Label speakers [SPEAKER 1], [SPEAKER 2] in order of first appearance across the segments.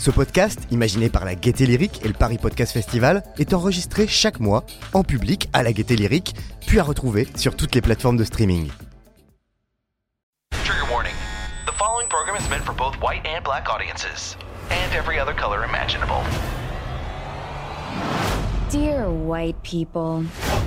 [SPEAKER 1] Ce podcast, imaginé par la Gaieté Lyrique et le Paris Podcast Festival, est enregistré chaque mois en public à la Gaieté Lyrique, puis à retrouver sur toutes les plateformes de streaming.
[SPEAKER 2] Dear white people,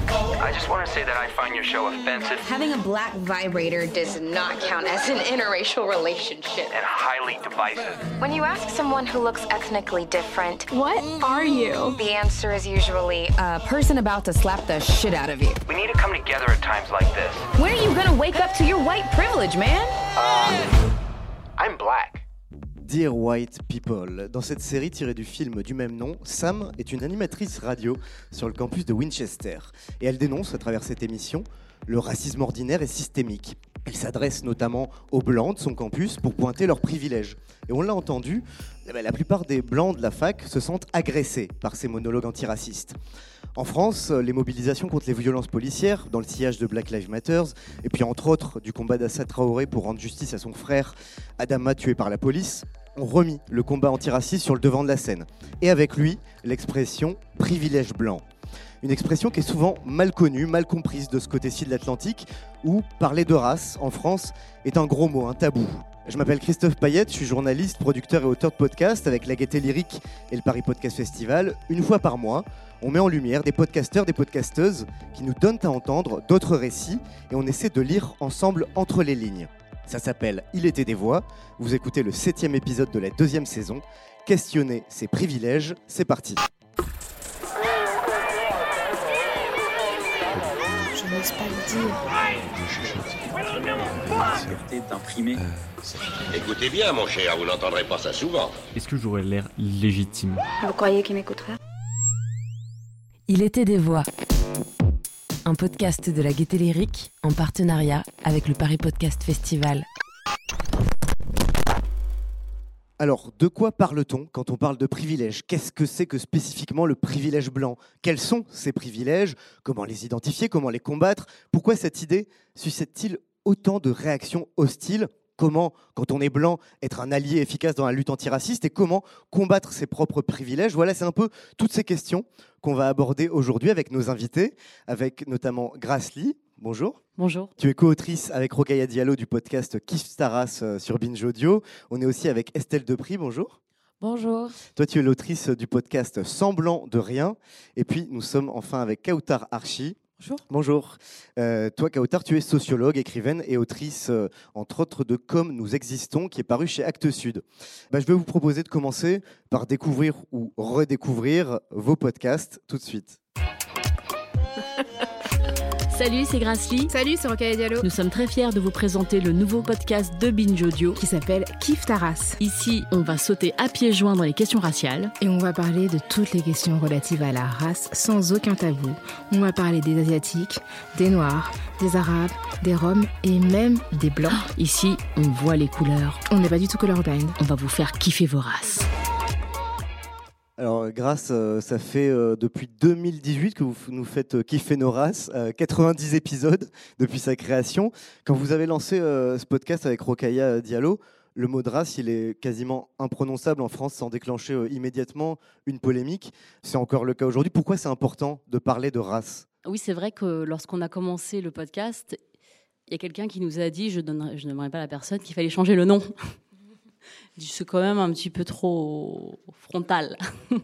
[SPEAKER 3] I just want to say that I find your show offensive
[SPEAKER 2] having a black vibrator does not count as an interracial relationship.
[SPEAKER 3] and highly divisive.
[SPEAKER 4] When you ask someone who looks ethnically different,
[SPEAKER 5] What are you?
[SPEAKER 4] the answer is usually,
[SPEAKER 2] A person about to slap the shit out of you.
[SPEAKER 3] We need to come together at times like this.
[SPEAKER 2] When are you gonna wake up to your white privilege, man?
[SPEAKER 3] Um, I'm black.
[SPEAKER 1] Dear White People. Dans cette série tirée du film du même nom, Sam est une animatrice radio sur le campus de Winchester. Et elle dénonce à travers cette émission le racisme ordinaire et systémique. Elle s'adresse notamment aux blancs de son campus pour pointer leurs privilèges. Et on l'a entendu, eh ben, la plupart des blancs de la fac se sentent agressés par ces monologues antiracistes. En France, les mobilisations contre les violences policières, dans le sillage de Black Lives Matter, et puis entre autres du combat d'Assa Traoré pour rendre justice à son frère Adama tué par la police, ont remis le combat antiraciste sur le devant de la scène. Et avec lui, l'expression privilège blanc. Une expression qui est souvent mal connue, mal comprise de ce côté-ci de l'Atlantique, où parler de race en France est un gros mot, un tabou. Je m'appelle Christophe Payette, je suis journaliste, producteur et auteur de podcasts avec la Gaieté Lyrique et le Paris Podcast Festival. Une fois par mois, on met en lumière des podcasteurs, des podcasteuses qui nous donnent à entendre d'autres récits et on essaie de lire ensemble entre les lignes. Ça s'appelle Il était des voix. Vous écoutez le septième épisode de la deuxième saison. Questionner ses privilèges, c'est parti.
[SPEAKER 5] Je n'ose pas le dire.
[SPEAKER 6] liberté d'imprimer.
[SPEAKER 7] Écoutez bien, mon cher, vous n'entendrez pas ça souvent.
[SPEAKER 8] Est-ce que j'aurais l'air légitime?
[SPEAKER 4] Vous croyez qu'il m'écouterait
[SPEAKER 9] Il était des voix. Un podcast de la Gaieté Lyrique en partenariat avec le Paris Podcast Festival.
[SPEAKER 1] Alors, de quoi parle-t-on quand on parle de privilèges? Qu'est-ce que c'est que spécifiquement le privilège blanc? Quels sont ces privilèges? Comment les identifier? Comment les combattre? Pourquoi cette idée suscite-t-il autant de réactions hostiles? Comment, quand on est blanc, être un allié efficace dans la lutte antiraciste et comment combattre ses propres privilèges Voilà, c'est un peu toutes ces questions qu'on va aborder aujourd'hui avec nos invités, avec notamment Grace Lee. Bonjour.
[SPEAKER 9] Bonjour.
[SPEAKER 1] Tu es co-autrice avec Rokaya Diallo du podcast Kif Staras euh, sur Binge Audio. On est aussi avec Estelle Depri. Bonjour.
[SPEAKER 9] Bonjour.
[SPEAKER 1] Toi, tu es l'autrice du podcast Semblant de rien. Et puis, nous sommes enfin avec Kautar Archi.
[SPEAKER 9] Bonjour.
[SPEAKER 1] Bonjour. Euh, toi, Kautar, tu es sociologue, écrivaine et autrice, euh, entre autres, de Comme nous existons, qui est paru chez Actes Sud. Bah, je vais vous proposer de commencer par découvrir ou redécouvrir vos podcasts tout de suite.
[SPEAKER 10] Salut, c'est Grace-Lee.
[SPEAKER 5] Salut, c'est Rocaille Diallo.
[SPEAKER 10] Nous sommes très fiers de vous présenter le nouveau podcast de Binge Audio.
[SPEAKER 5] Qui s'appelle Kif Taras.
[SPEAKER 10] Ici, on va sauter à pieds joints dans les questions raciales.
[SPEAKER 5] Et on va parler de toutes les questions relatives à la race sans aucun tabou. On va parler des Asiatiques, des Noirs, des Arabes, des Roms et même des Blancs.
[SPEAKER 10] Ici, on voit les couleurs.
[SPEAKER 5] On n'est pas du tout colorblind.
[SPEAKER 10] On va vous faire kiffer vos races.
[SPEAKER 1] Alors, grâce, euh, ça fait euh, depuis 2018 que vous nous faites euh, kiffer nos races, euh, 90 épisodes depuis sa création. Quand vous avez lancé ce podcast avec Rokaya Diallo, le mot de race, il est quasiment imprononçable en France sans déclencher immédiatement une polémique. C'est encore le cas aujourd'hui. Pourquoi c'est important de parler de race?
[SPEAKER 10] Oui, c'est vrai que lorsqu'on a commencé le podcast, il y a quelqu'un qui nous a dit, je je n'aimerais pas la personne, qu'il fallait changer le nom. C'est quand même un petit peu trop frontal.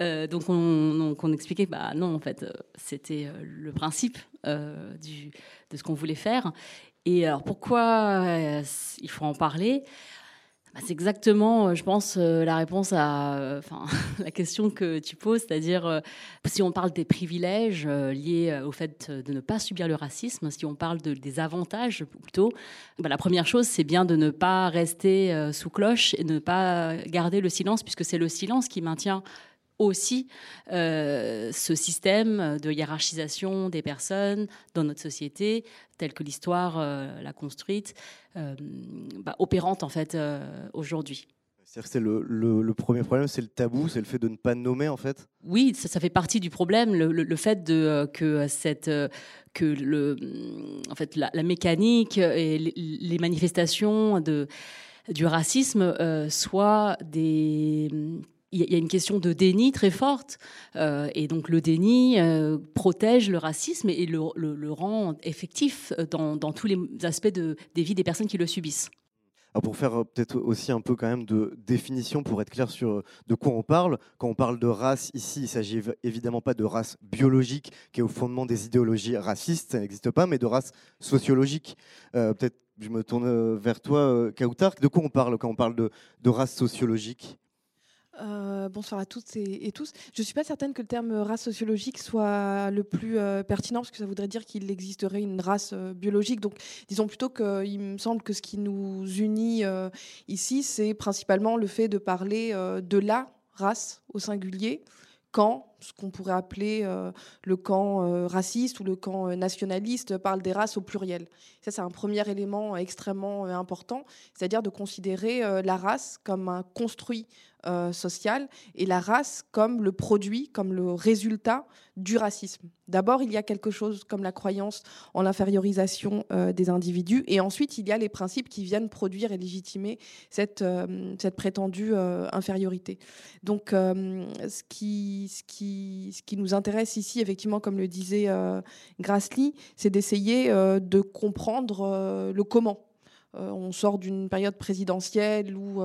[SPEAKER 10] Euh, donc, on, expliquait, bah non, en fait, euh, c'était euh, le principe de ce qu'on voulait faire. Et alors, pourquoi il faut en parler? C'est exactement, euh, je pense, euh, la réponse à euh, la question que tu poses, c'est-à-dire si on parle des privilèges liés au fait de ne pas subir le racisme, si on parle de- des avantages plutôt, bah, la première chose, c'est bien de ne pas rester sous cloche et de ne pas garder le silence, puisque c'est le silence qui maintient aussi euh, ce système de hiérarchisation des personnes dans notre société, tel que l'histoire euh, l'a construite, euh, bah, opérante en fait aujourd'hui.
[SPEAKER 1] Que le, le, le, premier problème, c'est le tabou, c'est le fait de ne pas nommer en fait?
[SPEAKER 10] Oui, ça, ça fait partie du problème, le, le fait de que cette que le en fait la, la mécanique et les, les manifestations de du racisme soient des il y a une question de déni très forte, euh, et donc le déni euh, protège le racisme et le, rend effectif dans, tous les aspects de, des vies des personnes qui le subissent.
[SPEAKER 1] Pour faire euh, peut-être aussi un peu quand même de définition, pour être clair sur de quoi on parle, quand on parle de race ici, il s'agit évidemment pas de race biologique qui est au fondement des idéologies racistes, ça n'existe pas, mais de race sociologique. Peut-être je me tourne vers toi, Kautar, de quoi on parle quand on parle de race sociologique?
[SPEAKER 11] Euh, bonsoir à toutes et, tous. Je ne suis pas certaine que le terme race sociologique soit le plus euh, pertinent, parce que ça voudrait dire qu'il existerait une race euh, biologique. Donc, disons plutôt qu'il me semble que ce qui nous unit ici, c'est principalement le fait de parler de la race au singulier, quand ce qu'on pourrait appeler le camp raciste ou le camp nationaliste parle des races au pluriel. Ça, c'est un premier élément extrêmement important, c'est-à-dire de considérer la race comme un construit euh, sociale et la race comme le produit, comme le résultat du racisme. D'abord, il y a quelque chose comme la croyance en l'infériorisation euh, des individus, et ensuite, il y a les principes qui viennent produire et légitimer cette, euh, cette prétendue infériorité. Donc, ce, qui, ce, qui, ce qui nous intéresse ici, effectivement, comme le disait Grassley, c'est d'essayer de comprendre le comment. on sort d'une période présidentielle où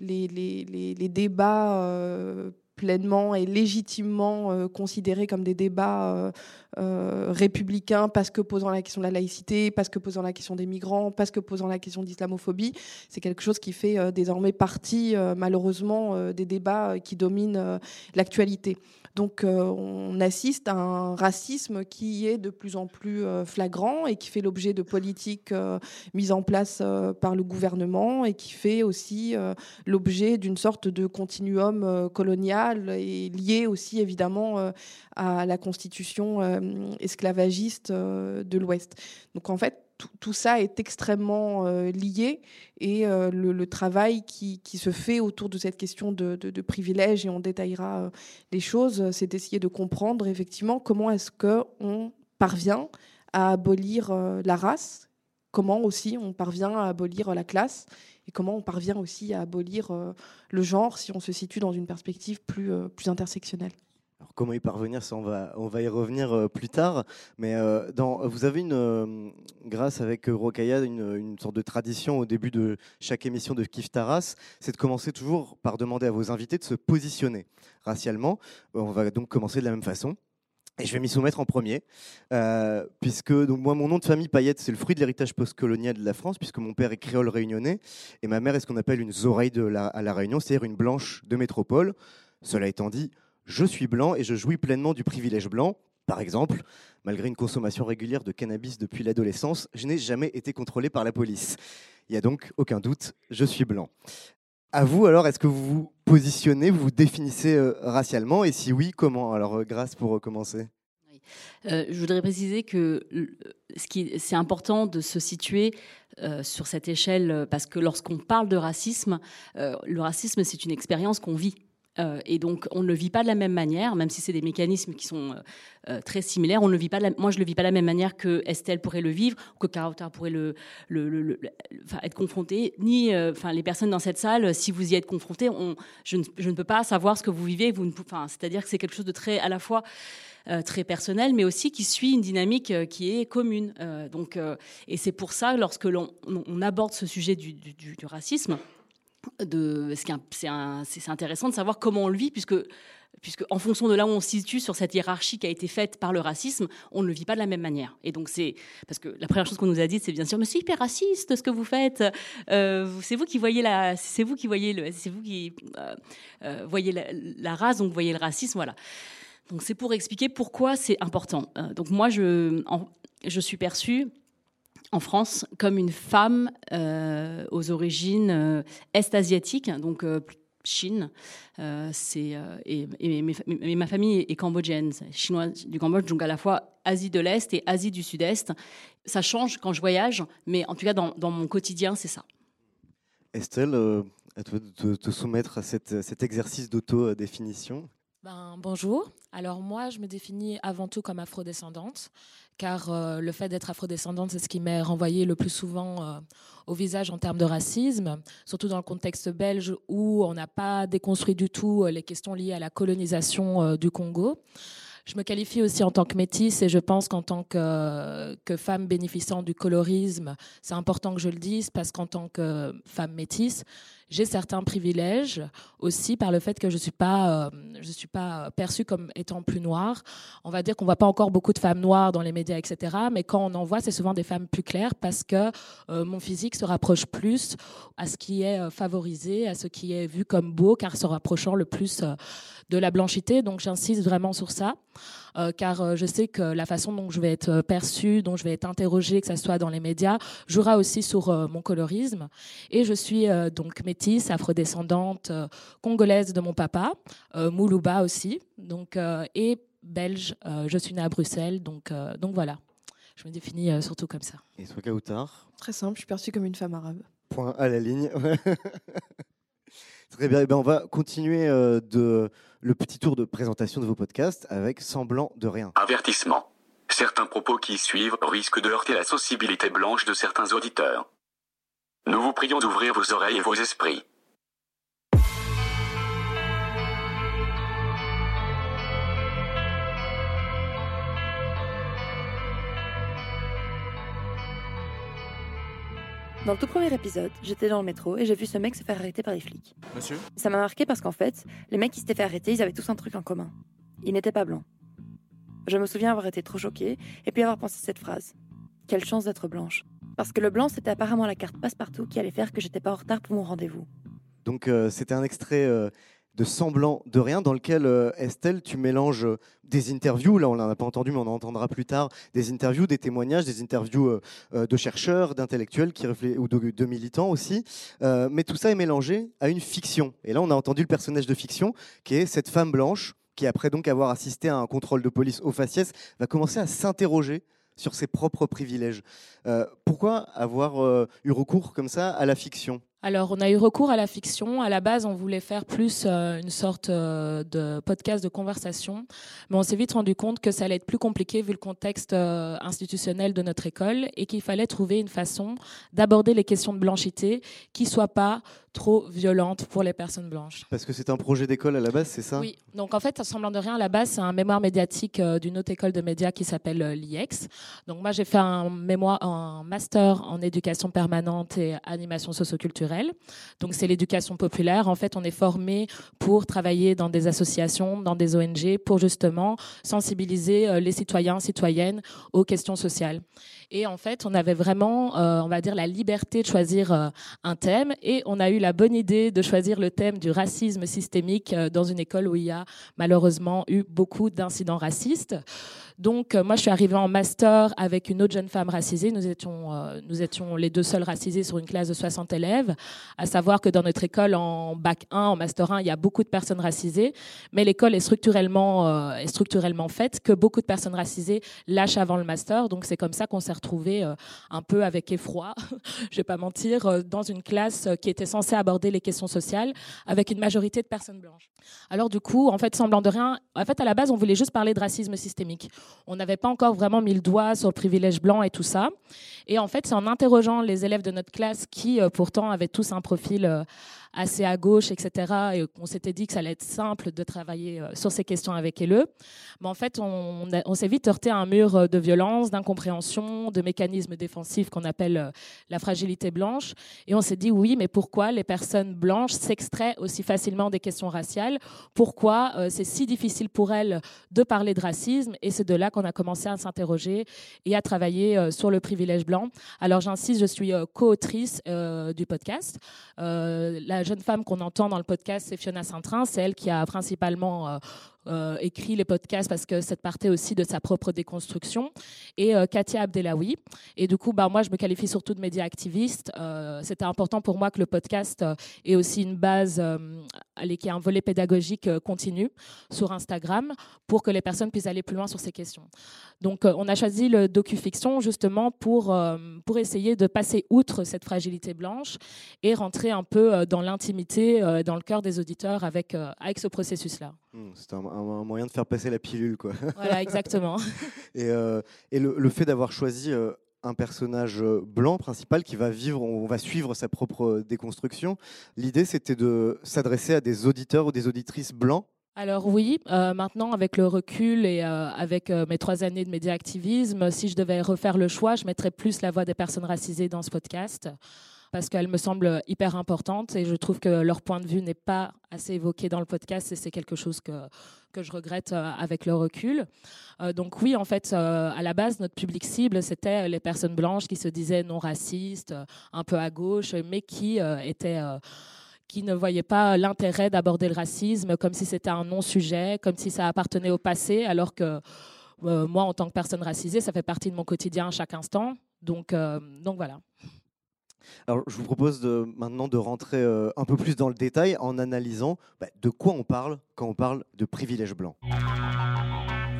[SPEAKER 11] les, débats euh, pleinement et légitimement euh, considérés comme des débats euh, républicains parce que posant la question de la laïcité, parce que posant la question des migrants, parce que posant la question d'islamophobie, c'est quelque chose qui fait désormais partie malheureusement des débats qui dominent l'actualité. Donc euh, on assiste à un racisme qui est de plus en plus euh, flagrant et qui fait l'objet de politiques euh, mises en place par le gouvernement et qui fait aussi l'objet d'une sorte de continuum colonial et lié aussi évidemment à la constitution esclavagiste de l'Ouest. Donc en fait, tout, ça est extrêmement euh, lié et euh, le, travail qui, se fait autour de cette question de, privilèges, et on détaillera euh, les choses, c'est d'essayer de comprendre effectivement comment est-ce qu'on parvient à abolir la race, comment aussi on parvient à abolir la classe et comment on parvient aussi à abolir le genre si on se situe dans une perspective plus intersectionnelle
[SPEAKER 1] comment y parvenir, ça on va, y revenir euh, plus tard. Mais euh, vous avez une, euh, grâce avec Rokaya, une, sorte de tradition au début de chaque émission de Kif Taras, c'est de commencer toujours par demander à vos invités de se positionner racialement. On va donc commencer de la même façon. Et je vais m'y soumettre en premier, puisque moi, mon nom de famille Payette, c'est le fruit de l'héritage postcolonial de la France, puisque mon père est créole réunionnais et ma mère est ce qu'on appelle une oreille de la, à la Réunion, c'est-à-dire une blanche de métropole. Cela étant dit, je suis blanc et je jouis pleinement du privilège blanc. Par exemple, malgré une consommation régulière de cannabis depuis l'adolescence, je n'ai jamais été contrôlé par la police. Il n'y a donc aucun doute, je suis blanc. À vous alors, est-ce que vous vous positionnez, vous vous définissez euh, racialement? Et si oui, comment? Alors, euh, grâce pour commencer.
[SPEAKER 10] Euh, je voudrais préciser que c'est important de se situer sur cette échelle parce que lorsqu'on parle de racisme, le racisme c'est une expérience qu'on vit. Euh, et donc, on ne le vit pas de la même manière, même si c'est des mécanismes qui sont euh, euh, très similaires. On le vit pas. moi, je le vis pas de la même manière que Estelle pourrait le vivre, que Carota pourrait le, être confronté. Ni, les personnes dans cette salle, si vous y êtes confrontés, je, ne, peux pas savoir ce que vous vivez. Vous, c'est-à-dire que c'est quelque chose de très, à la fois. très personnel, mais aussi qui suit une dynamique qui est commune. et c'est pour ça, lorsque l'on on aborde ce sujet du racisme, de, c'est intéressant de savoir comment on le vit, puisque, puisque en fonction de là où on se situe sur cette hiérarchie qui a été faite par le racisme, on ne le vit pas de la même manière. Et donc c'est parce que la première chose qu'on nous a dit, c'est bien sûr, mais c'est hyper raciste ce que vous faites. Euh, c'est vous qui voyez la, c'est vous qui voyez le, c'est vous qui euh, euh, voyez la, race, donc vous voyez le racisme, voilà. Donc c'est pour expliquer pourquoi c'est important. donc moi je, je suis perçue en France comme une femme euh, aux origines euh, est-asiatiques, donc euh, Chine. c'est, et, et, ma famille est cambodgienne, chinoise du Cambodge, donc à la fois Asie de l'Est et Asie du Sud-Est. Ça change quand je voyage, mais en tout cas, dans, dans mon quotidien, c'est ça.
[SPEAKER 1] Estelle, à toi de te, soumettre à cet exercice d'auto-définition?
[SPEAKER 12] Ben, bonjour. Alors moi, je me définis avant tout comme afrodescendante, car euh, le fait d'être afrodescendante, c'est ce qui m'est renvoyé le plus souvent euh, au visage en termes de racisme, surtout dans le contexte belge où on n'a pas déconstruit du tout euh, les questions liées à la colonisation du Congo. Je me qualifie aussi en tant que métisse et je pense qu'en tant que, que, femme bénéficiant du colorisme, c'est important que je le dise parce qu'en tant que femme métisse, j'ai certains privilèges aussi par le fait que je suis, pas, euh, suis pas perçue comme étant plus noire. On va dire qu'on ne voit pas encore beaucoup de femmes noires dans les médias, etc. Mais quand on en voit, c'est souvent des femmes plus claires parce que euh, mon physique se rapproche plus à ce qui est euh, favorisé, à ce qui est vu comme beau, car se rapprochant le plus de la blanchité. Donc j'insiste vraiment sur ça. Euh, car euh, je sais que la façon dont je vais être euh, perçue, dont je vais être interrogée, que ce soit dans les médias, jouera aussi sur mon colorisme. Et je suis donc métisse, afrodescendante, congolaise de mon papa, Moulouba aussi, donc, et belge. je suis née à Bruxelles, donc, donc voilà. Je me définis surtout comme ça.
[SPEAKER 1] Et soit Kautar?
[SPEAKER 11] Très simple, je suis perçue comme une femme arabe.
[SPEAKER 1] Point à la ligne. Très bien. Eh ben, on va continuer de le petit tour de présentation de vos podcasts avec Semblant de rien.
[SPEAKER 13] Avertissement. Certains propos qui suivent risquent de heurter la sensibilité blanche de certains auditeurs. Nous vous prions d'ouvrir vos oreilles et vos esprits.
[SPEAKER 14] Dans le tout premier épisode, j'étais dans le métro et j'ai vu ce mec se faire arrêter par les flics.
[SPEAKER 15] Monsieur
[SPEAKER 14] Ça m'a marqué parce qu'en fait, les mecs qui s'étaient fait arrêter, ils avaient tous un truc en commun. Ils n'étaient pas blancs. Je me souviens avoir été trop choquée et puis avoir pensé cette phrase. Quelle chance d'être blanche. Parce que le blanc, c'était apparemment la carte passe-partout qui allait faire que j'étais pas en retard pour mon rendez-vous.
[SPEAKER 1] Donc euh, c'était un extrait euh, de Semblant de rien, dans lequel, euh, Estelle, tu mélanges euh, des interviews, là on n'en a pas entendu, mais on en entendra plus tard, des interviews, des témoignages, des interviews de chercheurs, d'intellectuels qui ou de, de, militants aussi. mais tout ça est mélangé à une fiction. Et là on a entendu le personnage de fiction, qui est cette femme blanche, qui après donc avoir assisté à un contrôle de police au faciès, va commencer à s'interroger sur ses propres privilèges. pourquoi avoir eu recours comme ça à la fiction?
[SPEAKER 12] Alors, on a eu recours à la fiction. À la base, on voulait faire plus euh, une sorte euh, de podcast de conversation, mais on s'est vite rendu compte que ça allait être plus compliqué vu le contexte euh, institutionnel de notre école et qu'il fallait trouver une façon d'aborder les questions de blanchité qui soit pas trop violente pour les personnes blanches.
[SPEAKER 1] Parce que c'est un projet d'école à la base, c'est ça?
[SPEAKER 12] Oui. Donc en fait, semblant de rien, à la base, c'est un mémoire médiatique d'une autre école de médias qui s'appelle l'IEX. Donc moi, j'ai fait un mémoire, un master en éducation permanente et animation socioculturelle donc c'est l'éducation populaire. En fait, on est formé pour travailler dans des associations, dans des ONG, pour justement sensibiliser euh, les citoyens, citoyennes aux questions sociales. Et en fait, on avait vraiment, euh, on va dire, la liberté de choisir euh, un thème. Et on a eu la bonne idée de choisir le thème du racisme systémique dans une école où il y a malheureusement eu beaucoup d'incidents racistes. Donc, moi, je suis arrivée en master avec une autre jeune femme racisée. Nous étions, nous étions les deux seuls racisés sur une classe de 60 élèves à savoir que dans notre école, en bac 1, en master 1, il y a beaucoup de personnes racisées, mais l'école est structurellement, euh, est structurellement faite que beaucoup de personnes racisées lâchent avant le master. Donc c'est comme ça qu'on s'est retrouvé euh, un peu avec effroi, je vais pas mentir, euh, dans une classe qui était censée aborder les questions sociales avec une majorité de personnes blanches. Alors du coup, en fait, semblant de rien, en fait, à la base, on voulait juste parler de racisme systémique. On n'avait pas encore vraiment mis le doigt sur le privilège blanc et tout ça. Et en fait, c'est en interrogeant les élèves de notre classe qui, pourtant, avaient tous un profil euh, assez à gauche, etc. Et on s'était dit que ça allait être simple de travailler euh, sur ces questions avec elle. Mais en fait, on, s'est vite heurté à un mur euh, de violence, d'incompréhension, de mécanismes défensifs qu'on appelle euh, la fragilité blanche. Et on s'est dit, oui, mais pourquoi les personnes blanches s'extraient aussi facilement des questions raciales? Pourquoi c'est si difficile pour elles de parler de racisme? Et c'est de là qu'on a commencé à s'interroger et à travailler sur le privilège blanc. Alors j'insiste, je suis co-autrice du podcast. La jeune femme qu'on entend dans le podcast, c'est Fiona Saint-Train. C'est elle qui a principalement euh, euh, écrit les podcasts parce que ça partait aussi de sa propre déconstruction, et euh, Katia Abdelawi. Et du coup, bah, moi, je me qualifie surtout de média activiste. Euh, C'était important pour moi que le podcast ait aussi une base, allez, qui ait un volet pédagogique continu sur Instagram pour que les personnes puissent aller plus loin sur ces questions. Donc, on a choisi le docu-fiction justement pour, pour essayer de passer outre cette fragilité blanche et rentrer un peu dans l'intimité, dans le cœur des auditeurs avec, avec ce processus-là.
[SPEAKER 1] Hmm, c'est un, moyen de faire passer la pilule, quoi.
[SPEAKER 12] Voilà, exactement.
[SPEAKER 1] et, euh, et le, fait d'avoir choisi euh, un personnage euh, blanc principal qui va vivre, on va suivre sa propre déconstruction. L'idée, c'était de s'adresser à des auditeurs ou des auditrices blancs.
[SPEAKER 12] Alors oui, maintenant avec le recul et avec mes trois années de média activisme, si je devais refaire le choix, je mettrais plus la voix des personnes racisées dans ce podcast parce qu'elle me semble hyper importante et je trouve que leur point de vue n'est pas assez évoqué dans le podcast et c'est quelque chose que, que je regrette euh, avec le recul. Euh, donc oui, en fait, euh, à la base, notre public cible, c'était les personnes blanches qui se disaient non racistes, un peu à gauche, mais qui étaient qui ne voyaient pas l'intérêt d'aborder le racisme comme si c'était un non-sujet, comme si ça appartenait au passé, alors que moi, en tant que personne racisée, ça fait partie de mon quotidien à chaque instant. Donc, donc voilà.
[SPEAKER 1] Alors, je vous propose de, maintenant de rentrer euh, un peu plus dans le détail en analysant bah, de quoi on parle quand on parle de privilège blanc.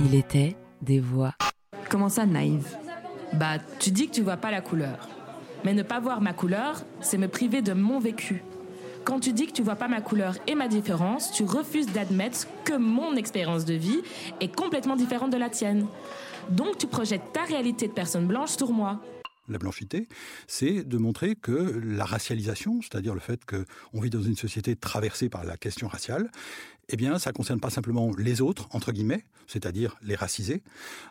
[SPEAKER 9] Il était des voix.
[SPEAKER 15] Comment ça, naïve? Bah, tu dis que tu vois pas la couleur. Mais ne pas voir ma couleur, c'est me priver de mon vécu. Quand tu dis que tu vois pas ma couleur et ma différence, tu refuses d'admettre que mon expérience de vie est complètement différente de la tienne. Donc tu projettes ta réalité de personne blanche sur moi
[SPEAKER 16] la blanchité, c'est de montrer que la racialisation, c'est-à-dire le fait qu'on vit dans une société traversée par la question raciale, eh bien, ça ne concerne pas simplement les autres, entre guillemets, c'est-à-dire les racisés,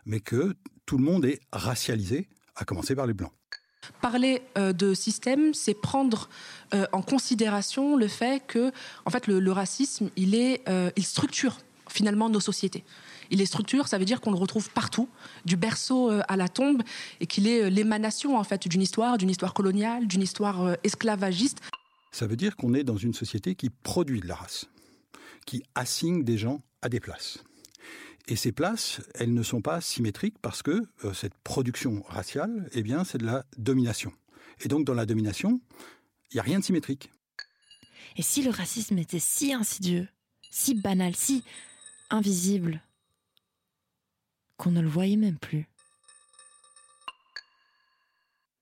[SPEAKER 16] mais que tout le monde est racialisé, à commencer par les blancs.
[SPEAKER 17] Parler euh, de système, c'est prendre euh, en considération le fait que, en fait, le, racisme, il, est, euh, il structure finalement nos sociétés. Il est structure, ça veut dire qu'on le retrouve partout, du berceau euh, à la tombe, et qu'il est euh, l'émanation en fait d'une histoire, d'une histoire coloniale, d'une histoire euh, esclavagiste.
[SPEAKER 16] Ça veut dire qu'on est dans une société qui produit de la race, qui assigne des gens à des places. Et ces places, elles ne sont pas symétriques parce que cette production raciale, eh bien, c'est de la domination. Et donc, dans la domination, il n'y a rien de symétrique.
[SPEAKER 14] Et si le racisme était si insidieux, si banal, si invisible, qu'on ne le voyait même plus.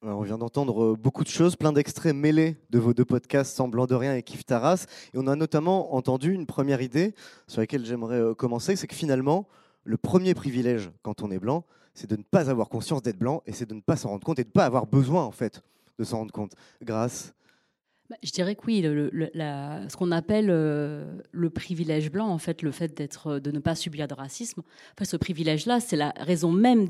[SPEAKER 1] on vient d'entendre euh, beaucoup de choses, plein d'extraits mêlés de vos deux podcasts Semblant de rien et Kif Taras. Et on a notamment entendu une première idée sur laquelle j'aimerais euh, commencer, c'est que finalement, le premier privilège quand on est blanc, c'est de ne pas avoir conscience d'être blanc et c'est de ne pas s'en rendre compte et de ne pas avoir besoin en fait de s'en rendre compte. Grâce
[SPEAKER 10] bah, je dirais que oui, ce qu'on appelle euh, le privilège blanc, en fait, le fait d'être, euh, de ne pas subir de racisme, ce privilège-là, c'est la raison même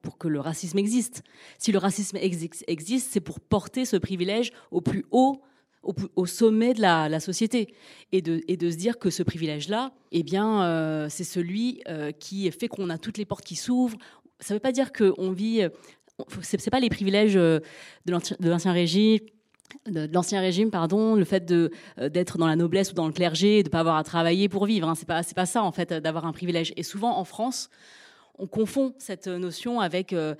[SPEAKER 10] pour que le racisme existe. Si le racisme existe, c'est pour porter ce privilège au plus haut, au, sommet de la, société, et de, se dire que ce privilège-là, eh bien, euh, c'est celui qui fait qu'on a toutes les portes qui s'ouvrent. Ça ne veut pas dire qu'on vit. C'est pas les privilèges de l'ancien régime de, l'ancien régime, pardon, le fait euh, d'être dans la noblesse ou dans le clergé, de pas avoir à travailler pour vivre. Hein, c'est pas c'est pas ça en fait d'avoir un privilège. Et souvent en France, on confond cette notion avec euh,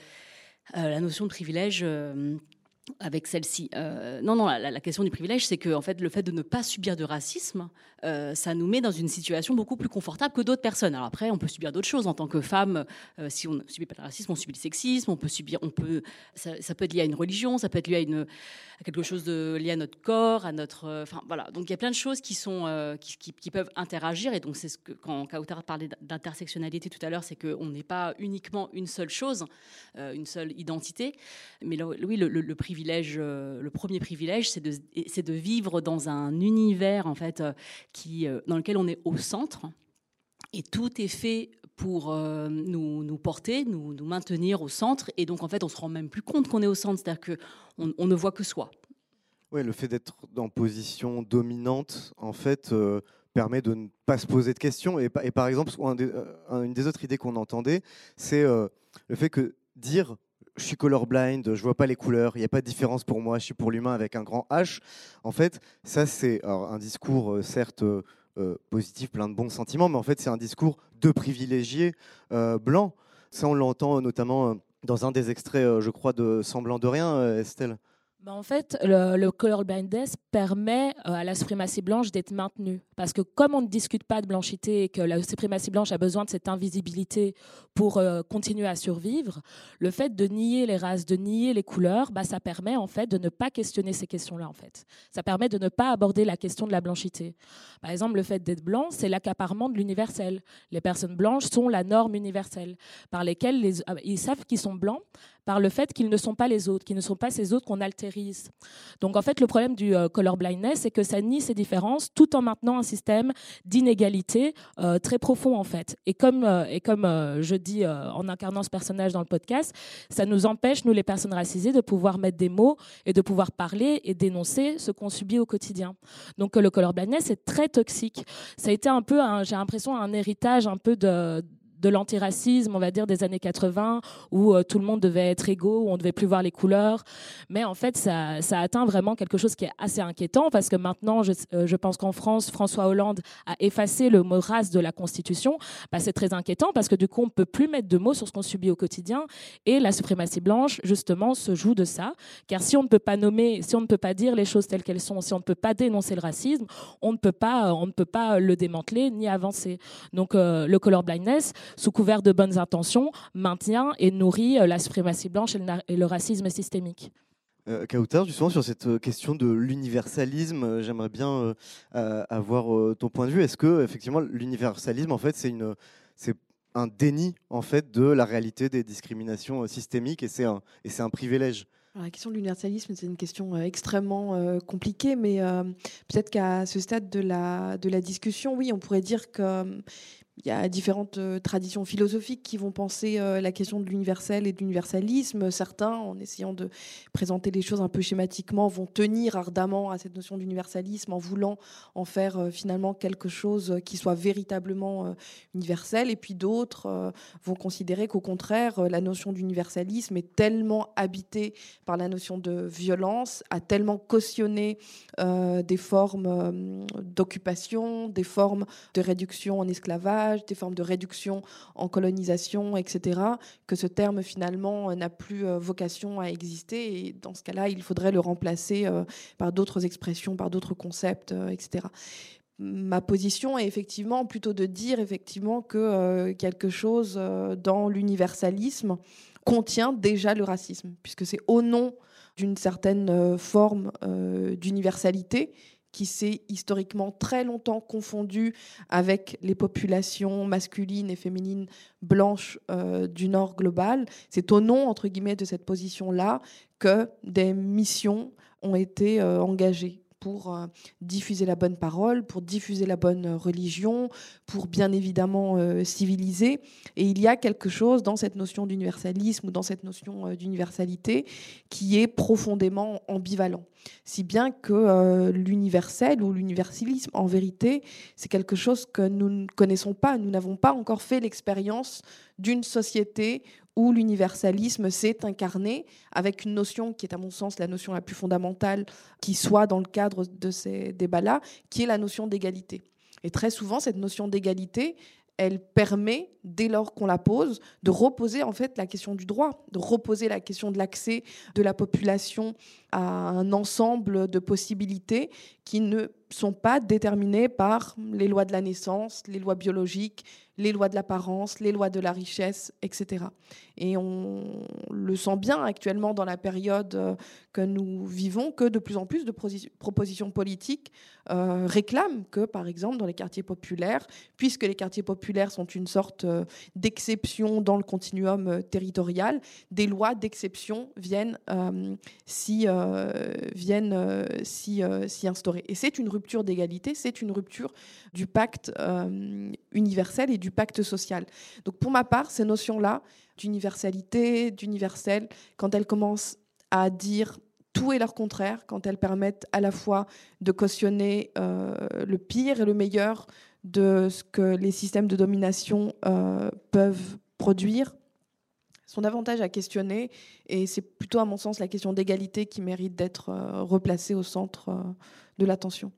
[SPEAKER 10] euh, la notion de privilège avec celle-ci. Euh, non, non, la, question du privilège, c'est que en fait, le fait de ne pas subir de racisme, euh, ça nous met dans une situation beaucoup plus confortable que d'autres personnes. Alors après, on peut subir d'autres choses en tant que femme. Euh, si on ne subit pas de racisme, on subit le sexisme. On peut subir, on peut, ça, peut être lié à une religion, ça peut être lié à, quelque chose de lié à notre corps, à notre, enfin voilà. Donc il y a plein de choses qui sont, qui, peuvent interagir. Et donc c'est ce que quand Kautar parlait d'intersectionnalité tout à l'heure, c'est qu'on n'est pas uniquement une seule chose, une seule identité. Mais oui, le, le, le privilège, euh, le premier privilège, c'est de, vivre dans un univers en fait euh, euh, dans lequel on est au centre et tout est fait pour nous, porter, nous, maintenir au centre. Et donc, en fait, on se rend même plus compte qu'on est au centre, c'est-à-dire qu'on on ne voit que soi.
[SPEAKER 1] Oui, le fait d'être en position dominante, en fait, permet de ne pas se poser de questions. Et par exemple, une des autres idées qu'on entendait, c'est le fait que dire je suis colorblind, je vois pas les couleurs, il n'y a pas de différence pour moi, je suis pour l'humain avec un grand H. En fait, ça c'est un discours euh, certes euh, euh, positif, plein de bons sentiments, mais en fait c'est un discours de privilégiés euh, blancs. Ça on l'entend notamment dans un des extraits, je crois, de Semblant de rien, Estelle.
[SPEAKER 12] Bah, en fait, le, le colorblindness permet euh, à la suprématie blanche d'être maintenue. Parce que comme on ne discute pas de blanchité et que la suprématie blanche a besoin de cette invisibilité pour euh, continuer à survivre, le fait de nier les races, de nier les couleurs, bah, ça permet en fait de ne pas questionner ces questions-là. En fait. Ça permet de ne pas aborder la question de la blanchité. Par exemple, le fait d'être blanc, c'est l'accaparement de l'universel. Les personnes blanches sont la norme universelle par lesquelles les, ah, ils savent qu'ils sont blancs par le fait qu'ils ne sont pas les autres, qu'ils ne sont pas ces autres qu'on altérise. Donc en fait, le problème du euh, color blindness, c'est que ça nie ces différences tout en maintenant un système d'inégalité euh, très profond en fait. Et comme, euh, et comme je dis en incarnant ce personnage dans le podcast, ça nous empêche, nous les personnes racisées, de pouvoir mettre des mots et de pouvoir parler et dénoncer ce qu'on subit au quotidien. Donc le color blindness est très toxique. Ça a été un peu, j'ai l'impression, un héritage un peu de de l'antiracisme, on va dire, des années 80, où euh, tout le monde devait être égaux, où on ne devait plus voir les couleurs. Mais en fait, ça, ça atteint vraiment quelque chose qui est assez inquiétant, parce que maintenant, je, euh, pense qu'en France, François Hollande a effacé le mot race de la Constitution. Bah, c'est très inquiétant, parce que du coup, on ne peut plus mettre de mots sur ce qu'on subit au quotidien. Et la suprématie blanche, justement, se joue de ça. Car si on ne peut pas nommer, si on ne peut pas dire les choses telles qu'elles sont, si on ne peut pas dénoncer le racisme, on ne peut pas, on ne peut pas le démanteler ni avancer. Donc, euh, le colorblindness, sous couvert de bonnes intentions, maintient et nourrit euh, la suprématie blanche et le, na- et le racisme systémique.
[SPEAKER 1] Euh, Kautar, justement, sur cette euh, question de l'universalisme, euh, j'aimerais bien euh, avoir euh, ton point de vue. Est-ce que, effectivement, l'universalisme, en fait, c'est une, c'est un déni, en fait, de la réalité des discriminations systémiques et c'est un, et c'est un privilège?
[SPEAKER 11] Alors, la question de l'universalisme, c'est une question euh, extrêmement euh, compliquée, mais euh, peut-être qu'à ce stade de la, de la discussion, oui, on pourrait dire que euh, il y a différentes euh, traditions philosophiques qui vont penser euh, la question de l'universel et de l'universalisme. Certains, en essayant de présenter les choses un peu schématiquement, vont tenir ardemment à cette notion d'universalisme en voulant en faire euh, finalement quelque chose qui soit véritablement universel. Et puis d'autres vont considérer qu'au contraire, la notion d'universalisme est tellement habitée par la notion de violence, a tellement cautionné des formes d'occupation, des formes de réduction en esclavage, des formes de réduction en colonisation, etc., que ce terme finalement euh, n'a plus euh, vocation à exister. Et dans ce cas-là, il faudrait le remplacer euh, par d'autres expressions, par d'autres concepts, etc ma position est effectivement plutôt de dire effectivement que quelque chose dans l'universalisme contient déjà le racisme, puisque c'est au nom d'une certaine forme d'universalité qui s'est historiquement très longtemps confondue avec les populations masculines et féminines blanches euh, du Nord global. C'est au nom, entre guillemets, de cette position-là que des missions ont été euh, engagées pour euh, diffuser la bonne parole, pour diffuser la bonne euh, religion, pour bien évidemment euh, civiliser. Et il y a quelque chose dans cette notion d'universalisme ou dans cette notion d'universalité qui est profondément ambivalent. Si bien que l'universel ou l'universalisme, en vérité, c'est quelque chose que nous ne connaissons pas. Nous n'avons pas encore fait l'expérience d'une société où l'universalisme s'est incarné avec une notion qui est à mon sens la notion la plus fondamentale qui soit dans le cadre de ces débats-là, qui est la notion d'égalité. Et très souvent, cette notion d'égalité, elle permet, dès lors qu'on la pose, de reposer en fait la question du droit, de reposer la question de l'accès de la population à un ensemble de possibilités qui ne sont pas déterminées par les lois de la naissance, les lois biologiques, les lois de l'apparence, les lois de la richesse, etc. Et on le sent bien actuellement dans la période euh, que nous vivons, que de plus en plus de propositions politiques euh, réclament que, par exemple, dans les quartiers populaires, puisque les quartiers populaires sont une sorte euh, d'exception dans le continuum territorial, des lois d'exception viennent euh, euh, viennent euh, s'y euh, s'y instaurer. Et c'est une rupture d'égalité, c'est une rupture du pacte euh, universel et du pacte social. Donc pour ma part, ces notions-là d'universalité, d'universel, quand elles commencent à dire tout et leur contraire, quand elles permettent à la fois de cautionner euh, le pire et le meilleur de ce que les systèmes de domination euh, peuvent produire, sont davantage à questionner. Et c'est plutôt, à mon sens, la question d'égalité qui mérite d'être euh, replacée au centre euh, de l'attention.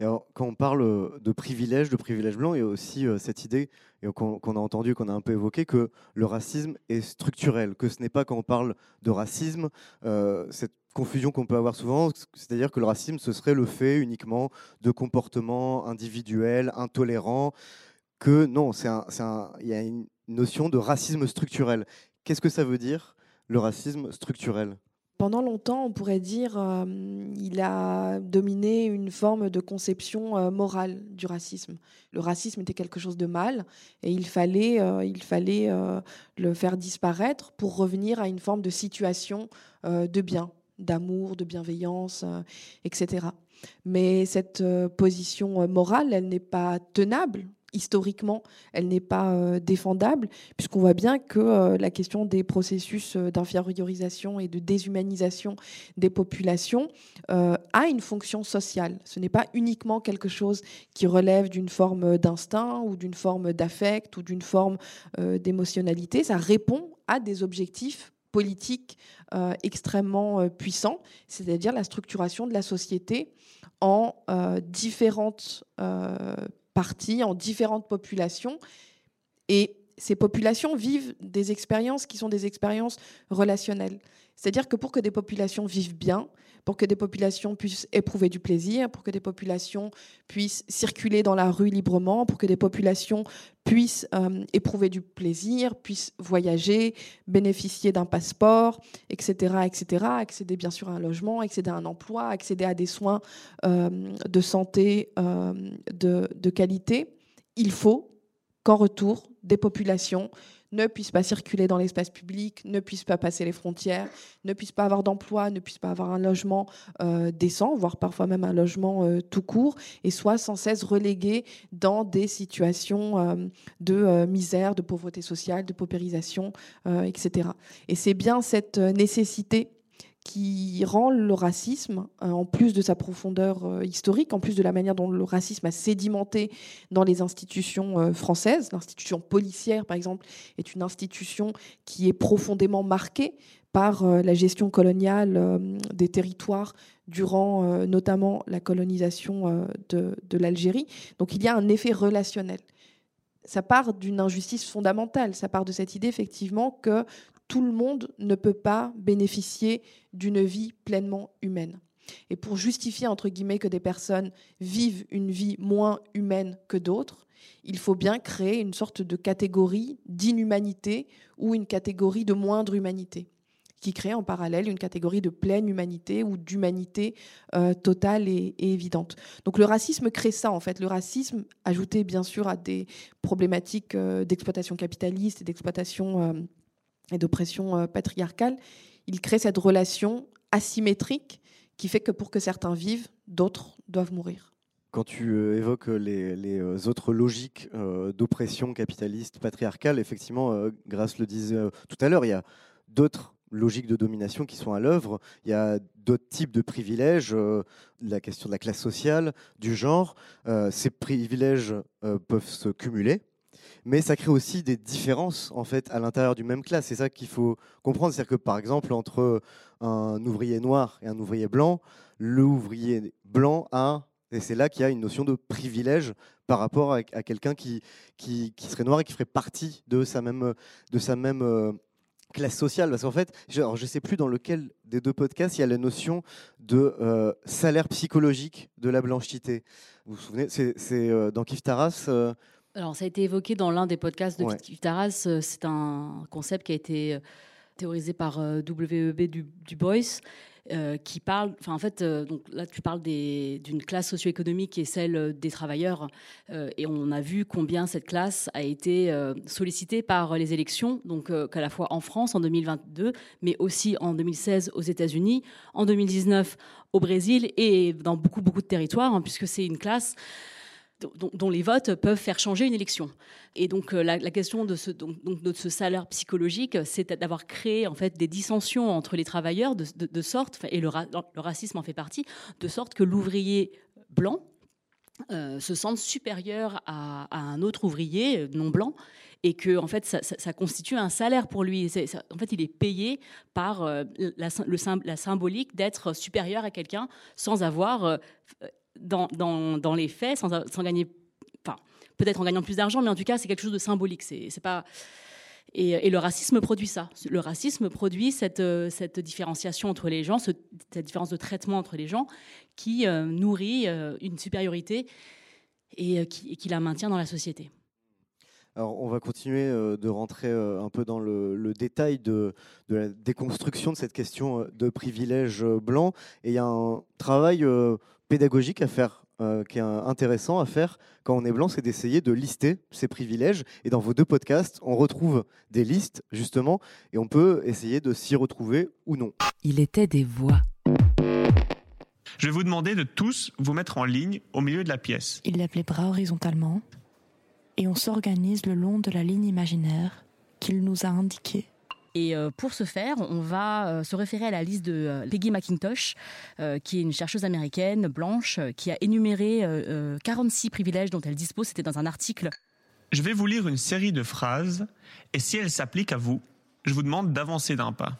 [SPEAKER 1] Quand on parle de privilège, de privilège blanc, il y a aussi euh, cette idée qu'on a entendue, qu'on a un peu évoquée, que le racisme est structurel, que ce n'est pas quand on parle de racisme, euh, cette confusion qu'on peut avoir souvent, c'est-à-dire que le racisme, ce serait le fait uniquement de comportements individuels, intolérants, que non, il y a une notion de racisme structurel. Qu'est-ce que ça veut dire, le racisme structurel?
[SPEAKER 11] Pendant longtemps, on pourrait dire qu'il a dominé une forme de conception euh, morale du racisme. Le racisme était quelque chose de mal et il fallait, euh, il fallait euh, le faire disparaître pour revenir à une forme de situation de bien, d'amour, de bienveillance, etc. Mais cette position morale, elle n'est pas tenable historiquement, elle n'est pas euh, défendable, puisqu'on voit bien que euh, la question des processus euh, d'infériorisation et de déshumanisation des populations a une fonction sociale. Ce n'est pas uniquement quelque chose qui relève d'une forme d'instinct ou d'une forme d'affect ou d'une forme d'émotionnalité. Ça répond à des objectifs politiques extrêmement puissants, c'est-à-dire la structuration de la société en différentes parties, en différentes populations. Et ces populations vivent des expériences qui sont des expériences relationnelles. C'est-à-dire que pour que des populations vivent bien, pour que des populations puissent éprouver du plaisir, pour que des populations puissent circuler dans la rue librement, pour que des populations puissent euh, éprouver du plaisir, puissent voyager, bénéficier d'un passeport, etc., etc., accéder bien sûr à un logement, accéder à un emploi, accéder à des soins euh, de santé euh, de, de qualité, il faut qu'en retour, des populations ne puissent pas circuler dans l'espace public, ne puissent pas passer les frontières, ne puissent pas avoir d'emploi, ne puissent pas avoir un logement euh, décent, voire parfois même un logement euh, tout court, et soient sans cesse relégués dans des situations euh, de misère, de pauvreté sociale, de paupérisation, etc. Et c'est bien cette nécessité qui rend le racisme, euh, en plus de sa profondeur euh, historique, en plus de la manière dont le racisme a sédimenté dans les institutions euh, françaises, l'institution policière par exemple est une institution qui est profondément marquée par la gestion coloniale des territoires durant notamment la colonisation de, de l'Algérie. Donc il y a un effet relationnel ça part d'une injustice fondamentale. Ça part de cette idée, effectivement, que tout le monde ne peut pas bénéficier d'une vie pleinement humaine. Et pour justifier, entre guillemets, que des personnes vivent une vie moins humaine que d'autres, il faut bien créer une sorte de catégorie d'inhumanité ou une catégorie de moindre humanité, qui crée en parallèle une catégorie de pleine humanité ou d'humanité euh, totale et, évidente. Donc le racisme crée ça, en fait. Le racisme, ajouté bien sûr à des problématiques euh, d'exploitation capitaliste et d'exploitation... Euh, et d'oppression euh, patriarcale, il crée cette relation asymétrique qui fait que pour que certains vivent, d'autres doivent mourir.
[SPEAKER 1] Quand tu euh, évoques les, euh, autres logiques d'oppression capitaliste patriarcale, effectivement, Grace le disait tout à l'heure, il y a d'autres logiques de domination qui sont à l'œuvre. Il y a d'autres types de privilèges, la question de la classe sociale, du genre. ces privilèges peuvent se cumuler mais ça crée aussi des différences en fait à l'intérieur du même classe. C'est ça qu'il faut comprendre, c'est-à-dire que par exemple entre un ouvrier noir et un ouvrier blanc, l'ouvrier blanc a et c'est là qu'il y a une notion de privilège par rapport à, quelqu'un qui, qui, serait noir et qui ferait partie de sa même, de sa même euh, classe sociale. Parce qu'en fait, je ne sais plus dans lequel des deux podcasts, il y a la notion de euh, salaire psychologique de la blanchité. Vous vous souvenez C'est euh, dans Kif Taras
[SPEAKER 10] alors, ça a été évoqué dans l'un des podcasts de ouais. Euh, c'est un concept qui a été euh, théorisé par euh, W.E.B. Du, du Bois. qui parle, enfin en fait, donc là tu parles d'une classe socio-économique qui est celle des travailleurs, et on a vu combien cette classe a été sollicitée par les élections, donc qu'à la fois en France en 2022, mais aussi en 2016 aux États-Unis, en 2019 au Brésil et dans beaucoup beaucoup de territoires, hein, puisque c'est une classe dont, les votes peuvent faire changer une élection. Et donc euh, la, question de ce, salaire psychologique, c'est d'avoir créé en fait des dissensions entre les travailleurs de, sorte, et le, racisme en fait partie, de sorte que l'ouvrier blanc euh, se sente supérieur à, un autre ouvrier non blanc et que en fait ça, constitue un salaire pour lui. en fait, il est payé par euh, la symbolique d'être supérieur à quelqu'un sans avoir dans, les faits, sans, gagner, enfin, peut-être en gagnant plus d'argent, mais en tout cas, c'est quelque chose de symbolique. C'est pas. Et, le racisme produit ça. Le racisme produit cette, cette différenciation entre les gens, ce- cette différence de traitement entre les gens qui euh, nourrit euh, une supériorité et, euh, qui, et qui la maintient dans la société.
[SPEAKER 1] Alors, on va continuer de rentrer un peu dans le, détail de, de la déconstruction de cette question de privilège blanc. Et il y a un travail pédagogique à faire, euh, qui est intéressant à faire quand on est blanc, c'est d'essayer de lister ces privilèges. Et dans vos deux podcasts, on retrouve des listes, justement, et on peut essayer de s'y retrouver ou non.
[SPEAKER 9] Il était des voix.
[SPEAKER 18] Je vais vous demander de tous vous mettre en ligne au milieu de la pièce.
[SPEAKER 19] Il lève les bras horizontalement et on s'organise le long de la ligne imaginaire qu'il nous a indiquée.
[SPEAKER 10] Et euh, pour ce faire, on va euh, se référer à la liste de euh, Peggy McIntosh, qui est une chercheuse américaine blanche qui a énuméré euh, euh, 46 privilèges dont elle dispose. C'était dans un article.
[SPEAKER 18] Je vais vous lire une série de phrases et si elles s'appliquent à vous, je vous demande d'avancer d'un pas.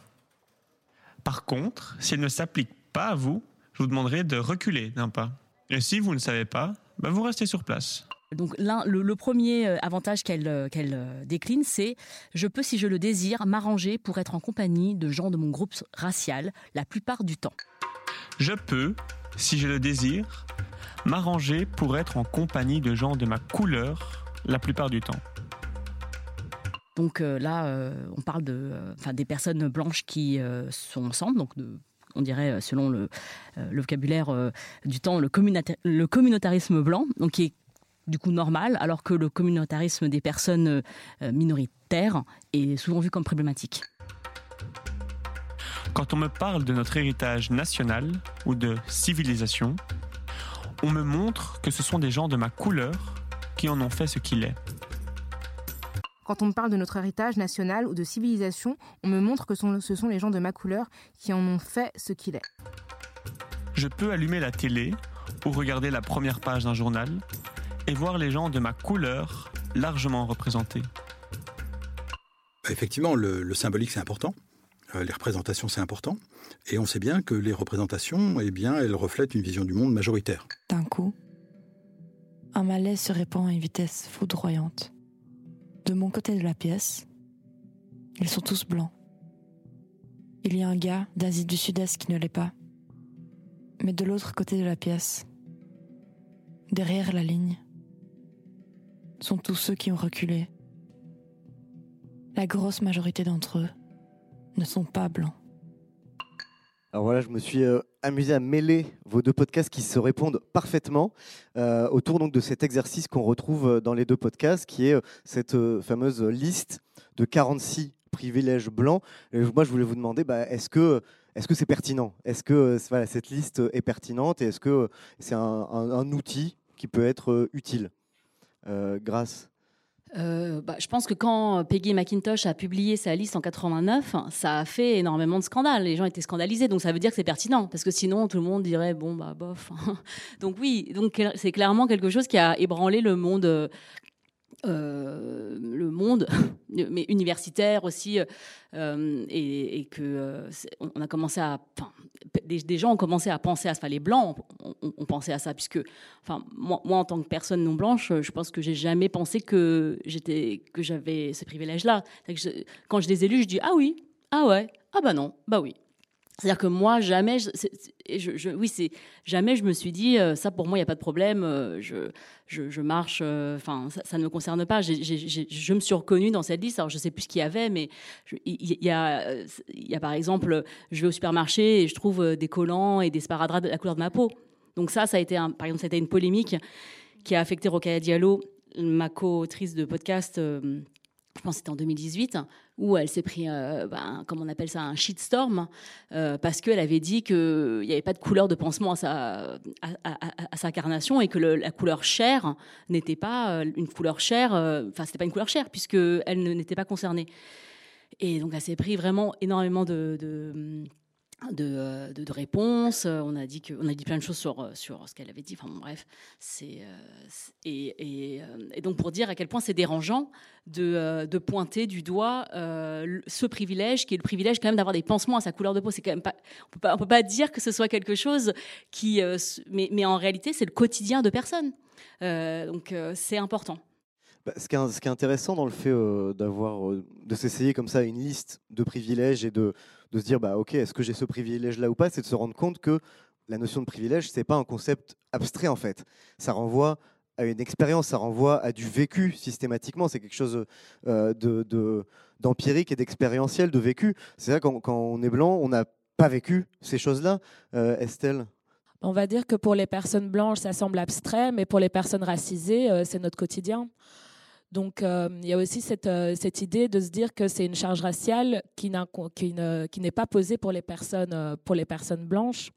[SPEAKER 18] Par contre, si elles ne s'appliquent pas à vous, je vous demanderai de reculer d'un pas. Et si vous ne savez pas, bah, vous restez sur place.
[SPEAKER 10] Donc l'un- le, le premier euh, avantage qu'elle euh, qu'elle euh, décline, c'est je peux, si je le désire, m'arranger pour être en compagnie de gens de mon groupe racial la plupart du temps.
[SPEAKER 18] Je peux, si je le désire, m'arranger pour être en compagnie de gens de ma couleur la plupart du temps.
[SPEAKER 10] Donc euh, là, euh, on parle de, euh, enfin, des personnes blanches qui sont ensemble, donc de, on dirait selon le, le vocabulaire du temps, le, communautarisme blanc, donc qui est du coup normal, alors que le communautarisme des personnes euh, minoritaires est souvent vu comme problématique.
[SPEAKER 18] Quand on me parle de notre héritage national ou de civilisation, on me montre que ce sont des gens de ma couleur qui en ont fait ce qu'il est.
[SPEAKER 5] Quand on me parle de notre héritage national ou de civilisation, on me montre que ce sont les gens de ma couleur qui en ont fait ce qu'il est.
[SPEAKER 18] Je peux allumer la télé ou regarder la première page d'un journal et voir les gens de ma couleur largement représentés.
[SPEAKER 16] Bah, Effectivement, le, le symbolique, c'est important. Euh, les représentations, c'est important. Et on sait bien que les représentations, eh bien, elles reflètent une vision du monde majoritaire.
[SPEAKER 19] D'un coup, un malaise se répand à une vitesse foudroyante. De mon côté de la pièce, ils sont tous blancs. Il y a un gars d'Asie du Sud-Est qui ne l'est pas. Mais de l'autre côté de la pièce, derrière la ligne, sont tous ceux qui ont reculé. La grosse majorité d'entre eux ne sont pas blancs.
[SPEAKER 1] Alors voilà, je me suis euh, amusé à mêler vos deux podcasts qui se répondent parfaitement euh, autour donc de cet exercice qu'on retrouve euh, dans les deux podcasts, qui est cette fameuse liste de 46 privilèges blancs. Moi, je voulais vous demander, bah, est-ce que est-ce c'est pertinent? Est-ce que voilà, cette liste est pertinente? Et est-ce que c'est un, outil qui peut être utile? Grâce.
[SPEAKER 10] Euh, bah, je pense que quand Peggy McIntosh a publié sa liste en 89, ça a fait énormément de scandales. Les gens étaient scandalisés, donc ça veut dire que c'est pertinent, parce que sinon tout le monde dirait bon bah bof. donc oui, donc c'est clairement quelque chose qui a ébranlé le monde. Euh, le monde, mais universitaire aussi, euh, et, que euh, on on a commencé à, des, gens ont commencé à penser à ça. Les blancs ont, ont- ont pensé à ça, puisque, enfin, moi, en tant que personne non blanche, je pense que j'ai jamais pensé que j'étais, que j'avais ce privilège-là. Quand je les ai lus, je dis ah oui, ah ouais, ah bah non, bah oui. C'est-à-dire que moi, jamais, oui, jamais je me suis dit euh, ça pour moi, il y a pas de problème. euh, je, marche, euh, enfin, ça, ne me concerne pas. Je me suis reconnue dans cette liste. Alors, je sais plus ce qu'il y avait, mais il y, a, par exemple, je vais au supermarché et je trouve des collants et des sparadraps de la couleur de ma peau. Donc ça, ça a été, par exemple, ça a été une polémique qui a affecté Rokhaya Diallo, ma co-autrice de podcast. je pense que c'était en 2018, où elle s'est pris, euh, ben, comme on appelle ça, un shitstorm, euh, parce qu'elle avait dit qu'il n'y avait pas de couleur de pansement à sa, à, carnation et que la couleur chair n'était pas euh, une couleur chair, euh, enfin, c'était pas une couleur chair, puisqu'elle n'était pas concernée. Et donc, elle s'est pris vraiment énormément de, de, de, de réponses. On a dit que, on a dit plein de choses sur sur ce qu'elle avait dit. Enfin bref, c'est et, et, donc pour dire à quel point c'est dérangeant de, de, pointer du doigt ce privilège qui est le privilège quand même d'avoir des pansements à sa couleur de peau. C'est quand même pas on peut pas on peut pas dire que ce soit quelque chose qui mais mais en réalité c'est le quotidien de personnes. donc c'est important.
[SPEAKER 1] Bah, ce, qui est, ce, qui est, intéressant dans le fait d'avoir de s'essayer comme ça une liste de privilèges et de de se dire bah ok est-ce que j'ai ce privilège là ou pas? C'est de se rendre compte que la notion de privilège c'est pas un concept abstrait en fait. Ça renvoie à une expérience ça renvoie à du vécu systématiquement. C'est quelque chose euh, de d'empirique et d'expérientiel de vécu. C'est ça quand, quand, on est blanc on n'a pas vécu ces choses là euh, Estelle?
[SPEAKER 12] On va dire que pour les personnes blanches, ça semble abstrait, mais pour les personnes racisées, euh, c'est notre quotidien. Donc, euh, il y a aussi cette, euh, cette, idée de se dire que c'est une charge raciale qui, qui n'est pas posée pour les personnes, euh, pour les personnes blanches.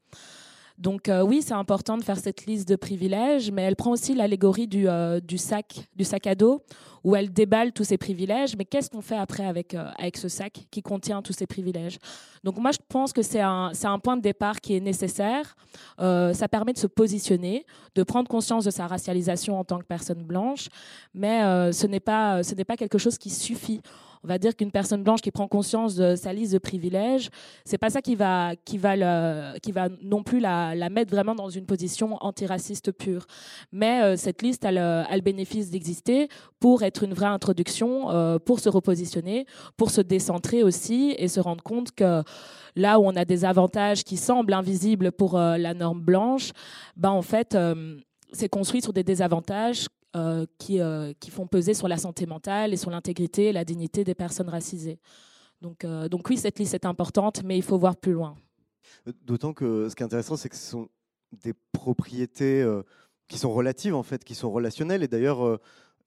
[SPEAKER 12] Donc euh, oui, c'est important de faire cette liste de privilèges, mais elle prend aussi l'allégorie du, euh, du, sac, du sac à dos, où elle déballe tous ces privilèges. Mais qu'est-ce qu'on fait après avec, euh, avec ce sac qui contient tous ces privilèges? Donc moi, je pense que c'est un, un point de départ qui est nécessaire. ça permet de se positionner, de prendre conscience de sa racialisation en tant que personne blanche, mais ce n'est pas, ce n'est pas quelque chose qui suffit on va dire qu'une personne blanche qui prend conscience de sa liste de privilèges, c'est pas ça qui va, qui va, qui va non plus la, mettre vraiment dans une position antiraciste pure. Mais euh, cette liste a le, bénéfice d'exister pour être une vraie introduction, euh, pour se repositionner, pour se décentrer aussi et se rendre compte que là où on a des avantages qui semblent invisibles pour euh, la norme blanche, ben en fait, c'est construit sur des désavantages euh, qui, euh, qui, font peser sur la santé mentale et sur l'intégrité et la dignité des personnes racisées. Donc, euh, donc oui, cette liste est importante, mais il faut voir plus loin.
[SPEAKER 1] D'autant que ce qui est intéressant, c'est que ce sont des propriétés qui sont relatives, en fait, qui sont relationnelles. Et d'ailleurs,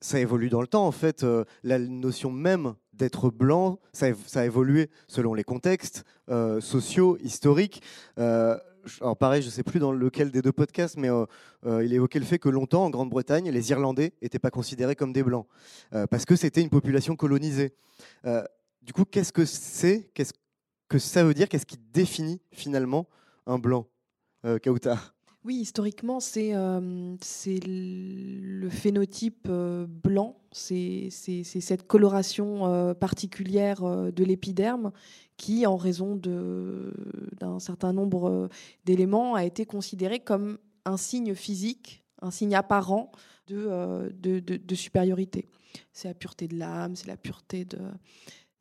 [SPEAKER 1] ça évolue dans le temps. En fait, la notion même d'être blanc, ça, a évolué selon les contextes sociaux, historiques alors pareil, je ne sais plus dans lequel des deux podcasts, mais euh, euh, il évoquait le fait que longtemps, en Grande-Bretagne, les Irlandais n'étaient pas considérés comme des Blancs, euh, parce que c'était une population colonisée. du coup, qu'est-ce que c'est Qu'est-ce que ça veut dire Qu'est-ce qui définit finalement un Blanc Kauta
[SPEAKER 11] oui, historiquement, c'est le phénotype blanc, c'est cette coloration particulière de l'épiderme qui, en raison d'un certain nombre euh, d'éléments, a été considéré comme un signe physique, un signe apparent de, euh, de, de supériorité. C'est la pureté de l'âme, c'est la pureté de,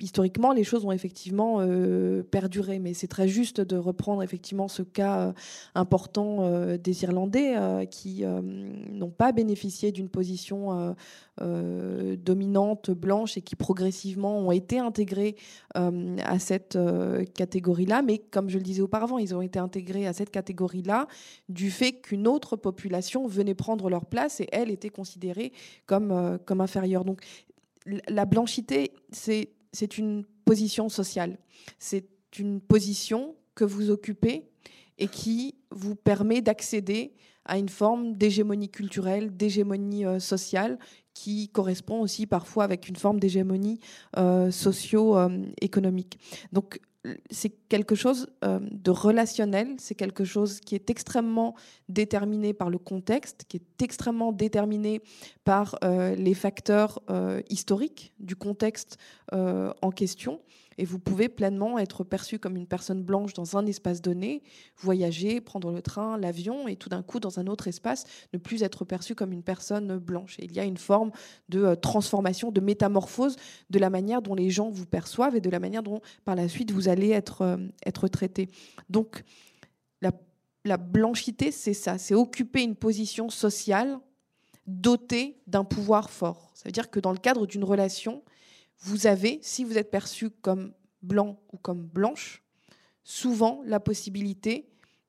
[SPEAKER 11] historiquement, les choses ont effectivement euh, perduré, mais c'est très juste de reprendre effectivement ce cas euh, important euh, des Irlandais qui n'ont pas bénéficié d'une position dominante blanche et qui progressivement ont été intégrés à cette catégorie-là. Mais comme je le disais auparavant, ils ont été intégrés à cette catégorie-là du fait qu'une autre population venait prendre leur place et elle était considérée comme, comme inférieure. Donc la blanchité, c'est c'est une position sociale. C'est une position que vous occupez et qui vous permet d'accéder à une forme d'hégémonie culturelle, d'hégémonie euh, sociale, qui correspond aussi parfois avec une forme d'hégémonie euh, socio-économique. Donc c'est quelque chose euh, de relationnel, c'est quelque chose qui est extrêmement déterminé par le contexte, qui est extrêmement déterminé par euh, les facteurs euh, historiques du contexte en question et vous pouvez pleinement être perçu comme une personne blanche dans un espace donné, voyager, prendre le train, l'avion, et tout d'un coup, dans un autre espace, ne plus être perçu comme une personne blanche. Et il y a une forme de euh, transformation, de métamorphose de la manière dont les gens vous perçoivent et de la manière dont, par la suite, vous allez être, euh, être traité. Donc, la, la blanchité, c'est ça, c'est occuper une position sociale dotée d'un pouvoir fort. Ça veut dire que dans le cadre d'une relation, vous avez, si vous êtes perçu comme blanc ou comme blanche, souvent la possibilité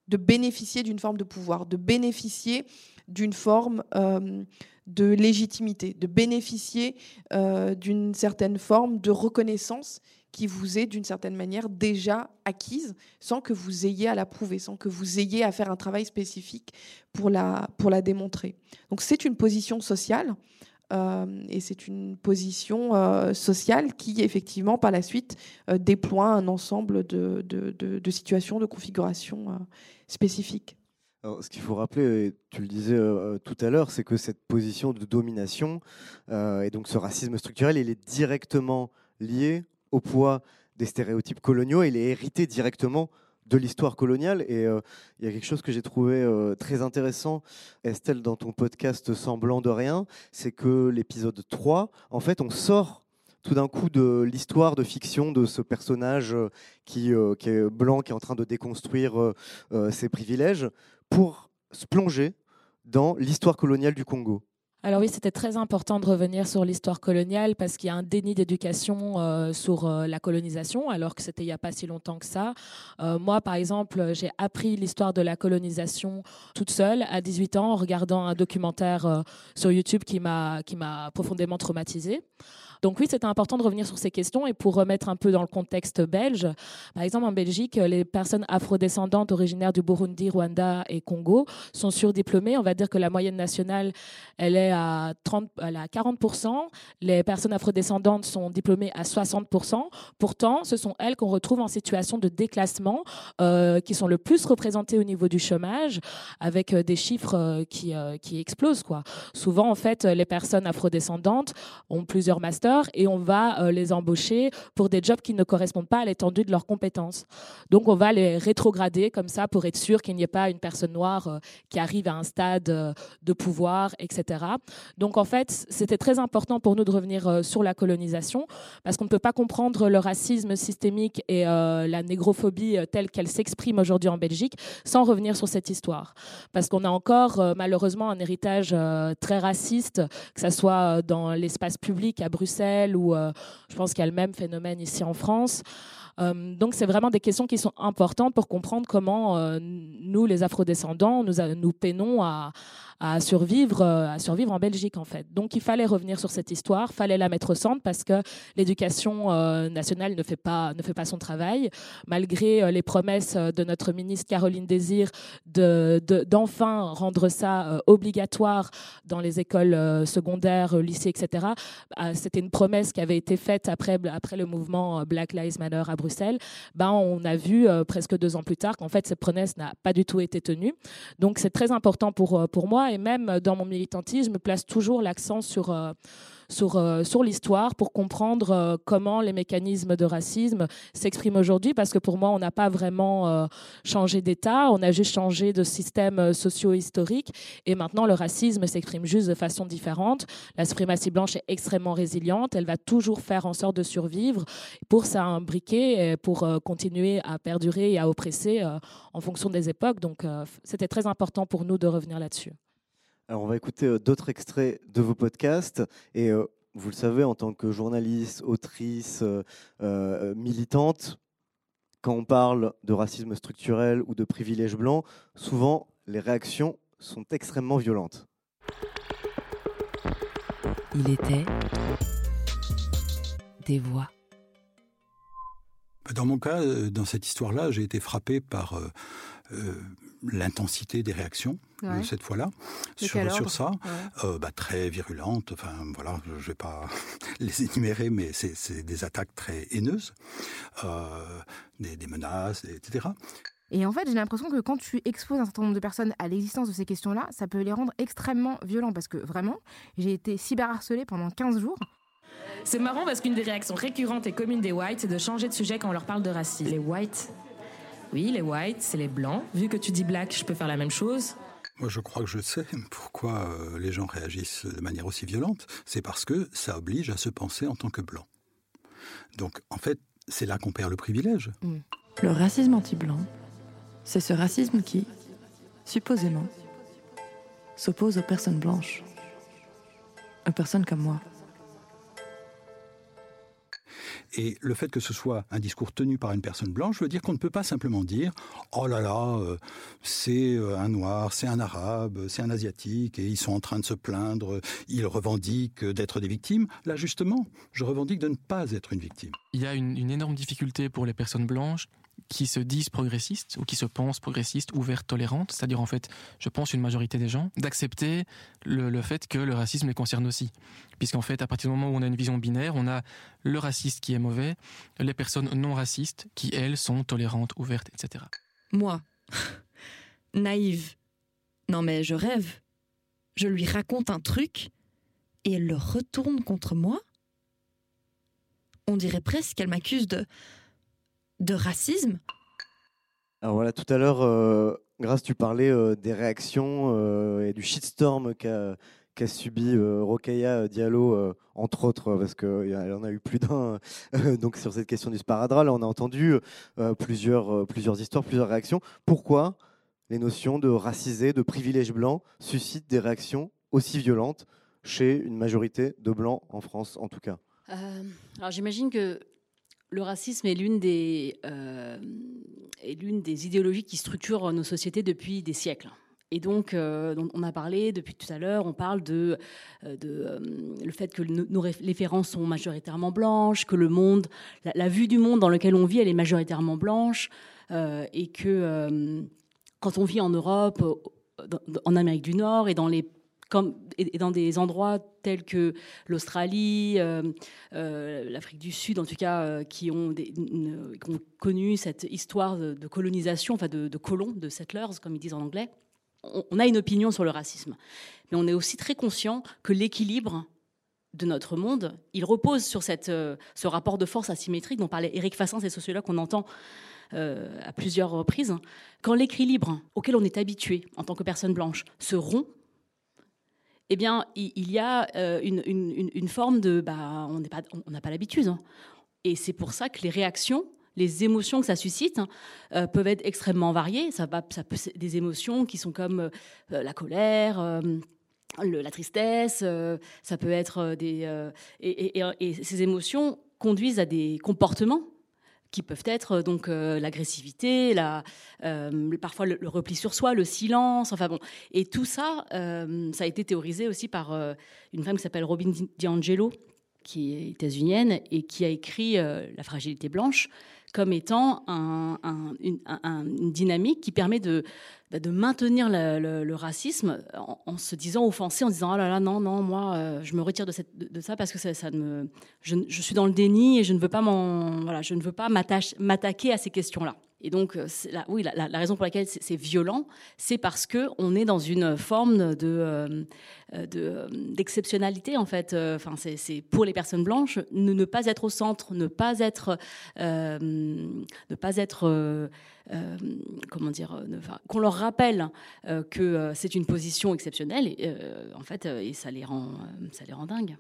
[SPEAKER 11] de bénéficier d'une forme de pouvoir, de bénéficier d'une forme euh, de légitimité, de bénéficier euh, d'une certaine forme de reconnaissance qui vous est d'une certaine manière déjà acquise sans que vous ayez à la prouver, sans que vous ayez à faire un travail spécifique pour la, pour la démontrer. Donc c'est une position sociale et c'est une position euh, sociale qui, effectivement, par la suite, euh, déploie un ensemble de, de, de, de situations, de configurations spécifiques.
[SPEAKER 1] Alors, ce qu'il faut rappeler, et tu le disais tout à l'heure, c'est que cette position de domination et donc ce racisme structurel, il est directement lié au poids des stéréotypes coloniaux. Il est hérité directement de l'histoire coloniale. Et euh, il y a quelque chose que j'ai trouvé euh, très intéressant, Estelle, dans ton podcast Semblant de rien, c'est que l'épisode 3, en fait, on sort tout d'un coup de l'histoire de fiction de ce personnage euh, qui, qui, est blanc, qui est en train de déconstruire ses privilèges, pour se plonger dans l'histoire coloniale du Congo.
[SPEAKER 12] Alors oui, c'était très important de revenir sur l'histoire coloniale parce qu'il y a un déni d'éducation euh, sur euh, la colonisation, alors que c'était il n'y a pas si longtemps que ça. Euh, moi, par exemple, j'ai appris l'histoire de la colonisation toute seule à 18 ans en regardant un documentaire sur YouTube qui m'a profondément traumatisée. Donc oui, c'était important de revenir sur ces questions et pour remettre un peu dans le contexte belge, par exemple en Belgique, les personnes afrodescendantes originaires du Burundi, Rwanda et Congo sont surdiplômées. On va dire que la moyenne nationale, elle est à, 30, elle est à 40%. Les personnes afrodescendantes sont diplômées à 60%. Pourtant, ce sont elles qu'on retrouve en situation de déclassement, euh, qui sont le plus représentées au niveau du chômage, avec euh, des chiffres euh, qui, qui explosent. Souvent, en fait, les personnes afrodescendantes ont plusieurs masters et on va euh, les embaucher pour des jobs qui ne correspondent pas à l'étendue de leurs compétences. Donc on va les rétrograder comme ça pour être sûr qu'il n'y ait pas une personne noire euh, qui arrive à un stade euh, de pouvoir, etc. Donc en fait, c'était très important pour nous de revenir sur la colonisation parce qu'on ne peut pas comprendre le racisme systémique et la négrophobie telle qu'elle s'exprime aujourd'hui en Belgique sans revenir sur cette histoire. Parce qu'on a encore malheureusement un héritage très raciste, que ce soit dans l'espace public à Bruxelles, ou euh, je pense qu'il y a le même phénomène ici en France. Euh, donc, c'est vraiment des questions qui sont importantes pour comprendre comment euh, nous, les afrodescendants, nous, nous peinons à, à survivre, euh, à survivre en Belgique en fait. Donc il fallait revenir sur cette histoire, fallait la mettre au centre parce que l'éducation euh, nationale ne fait pas ne fait pas son travail, malgré euh, les promesses de notre ministre Caroline Désir de d'enfin rendre ça obligatoire dans les écoles secondaires, lycées, etc. C'était une promesse qui avait été faite après après le mouvement Black Lives Matter à Bruxelles. Ben on a vu presque deux ans plus tard qu'en fait cette promesse n'a pas du tout été tenue. Donc c'est très important pour pour moi et même dans mon militantisme, place toujours l'accent sur, euh, sur, euh, sur l'histoire pour comprendre euh, comment les mécanismes de racisme s'expriment aujourd'hui, parce que pour moi, on n'a pas vraiment changé d'État, on a juste changé de système socio-historique, et maintenant le racisme s'exprime juste de façon différente. La suprématie blanche est extrêmement résiliente, elle va toujours faire en sorte de survivre pour s'imbriquer et pour continuer à perdurer et à oppresser en fonction des époques. Donc c'était très important pour nous de revenir là-dessus.
[SPEAKER 1] Alors on va écouter euh, d'autres extraits de vos podcasts et euh, vous le savez, en tant que journaliste, autrice, euh, militante, quand on parle de racisme structurel ou de privilèges blancs, souvent les réactions sont extrêmement violentes.
[SPEAKER 9] Il était des voix.
[SPEAKER 16] Dans mon cas, dans cette histoire-là, j'ai été frappé par l'intensité des réactions euh, cette fois-là sur, sur, ça, euh, bah, très virulente. Enfin voilà, je ne vais pas les énumérer, mais c'est des attaques très haineuses, euh, des, des, menaces, etc.
[SPEAKER 5] Et en fait, j'ai l'impression que quand tu exposes un certain nombre de personnes à l'existence de ces questions-là, ça peut les rendre extrêmement violents parce que vraiment, j'ai été cyberharcelée pendant 15 jours.
[SPEAKER 15] C'est marrant parce qu'une des réactions récurrentes et communes des whites, c'est de changer de sujet quand on leur parle de racisme.
[SPEAKER 9] Les whites
[SPEAKER 15] oui, les whites, c'est les blancs. Vu que tu dis black, je peux faire la même chose.
[SPEAKER 16] Moi, je crois que je sais pourquoi euh, les gens réagissent de manière aussi violente. C'est parce que ça oblige à se penser en tant que blanc. Donc, en fait, c'est là qu'on perd le privilège.
[SPEAKER 19] Mm. Le racisme anti-blanc, c'est ce racisme qui, supposément, s'oppose aux personnes blanches, aux personnes comme moi.
[SPEAKER 16] Et le fait que ce soit un discours tenu par une personne blanche veut dire qu'on ne peut pas simplement dire oh là là, euh, c'est euh, un noir, c'est un arabe, c'est un asiatique, et ils sont en train de se plaindre, ils revendiquent d'être des victimes. Là, justement, je revendique de ne pas être une victime.
[SPEAKER 8] Il y a une, énorme difficulté pour les personnes blanches
[SPEAKER 20] qui se disent progressistes ou qui se pensent progressistes, ouvertes, tolérantes, c'est-à-dire en fait, je pense une majorité des gens, d'accepter le, fait que le racisme les concerne aussi. Puisqu'en fait, à partir du moment où on a une vision binaire, on a le raciste qui est mauvais, les personnes non racistes qui, elles, sont tolérantes, ouvertes, etc.
[SPEAKER 19] Moi, naïve. Non mais je rêve. Je lui raconte un truc et elle le retourne contre moi On dirait presque qu'elle m'accuse de de racisme
[SPEAKER 1] Alors voilà, tout à l'heure, euh, Grâce, tu parlais euh, des réactions euh, et du shitstorm qu'a qu'a subi euh, Rokhaya Diallo, euh, entre autres, parce qu'il y en a eu plus d'un euh, donc sur cette question du sparadrap. Là, on a entendu euh, plusieurs, euh, plusieurs histoires, plusieurs réactions. Pourquoi les notions de racisé, de privilège blanc suscitent des réactions aussi violentes chez une majorité de blancs en France, en tout cas?
[SPEAKER 10] Euh, alors j'imagine que le racisme est l'une des, euh, est l'une des idéologies qui structurent nos sociétés depuis des siècles. Et donc, euh, on a parlé depuis tout à l'heure, on parle de, euh, le fait que nos, références sont majoritairement blanches, que le monde, la, la, vue du monde dans lequel on vit, elle est majoritairement blanche, et que quand on vit en Europe, en Amérique du Nord et dans les et dans des endroits tels que l'Australie, euh, euh, l'Afrique du Sud, en tout cas, euh, qui, ont connu cette histoire de, colonisation, enfin de, colons, de settlers, comme ils disent en anglais, on, a une opinion sur le racisme. Mais on est aussi très conscient que l'équilibre de notre monde, il repose sur ce rapport de force asymétrique dont parlait Éric Fassin, ces sociologues qu'on entend à plusieurs reprises. Quand l'équilibre auquel on est habitué en tant que personne blanche se rompt, eh bien, il y a euh, une, forme de, bah, on n'a pas, on pas l'habitude. Hein. Et c'est pour ça que les réactions, les émotions que ça suscite hein, euh, peuvent être extrêmement variées. Ça, va, ça peut des émotions qui sont comme euh, la colère. La tristesse, ça peut être des et, ces émotions conduisent à des comportements qui peuvent être donc euh, l'agressivité, la, euh, parfois le, repli sur soi, le silence, enfin bon. Et tout ça, euh, ça a été théorisé aussi par une femme qui s'appelle Robin DiAngelo, qui est états-unienne et qui a écrit La fragilité blanche comme étant un, un, une, un, une, dynamique qui permet de, de maintenir le, racisme en, se disant offensé, en disant ah là là non non moi euh, je me retire de, ça parce que ça, me je, suis dans le déni et je ne veux pas m'attaquer à ces questions là. Et donc, la, oui, la, raison pour laquelle c'est violent, c'est parce que on est dans une forme de d'exceptionnalité de, en fait. Enfin, c'est pour les personnes blanches ne, ne, pas être au centre, ne pas être euh, ne pas être euh, comment dire, qu'on leur rappelle euh, que c'est une position exceptionnelle. En fait, et ça les rend ça les rend dingues.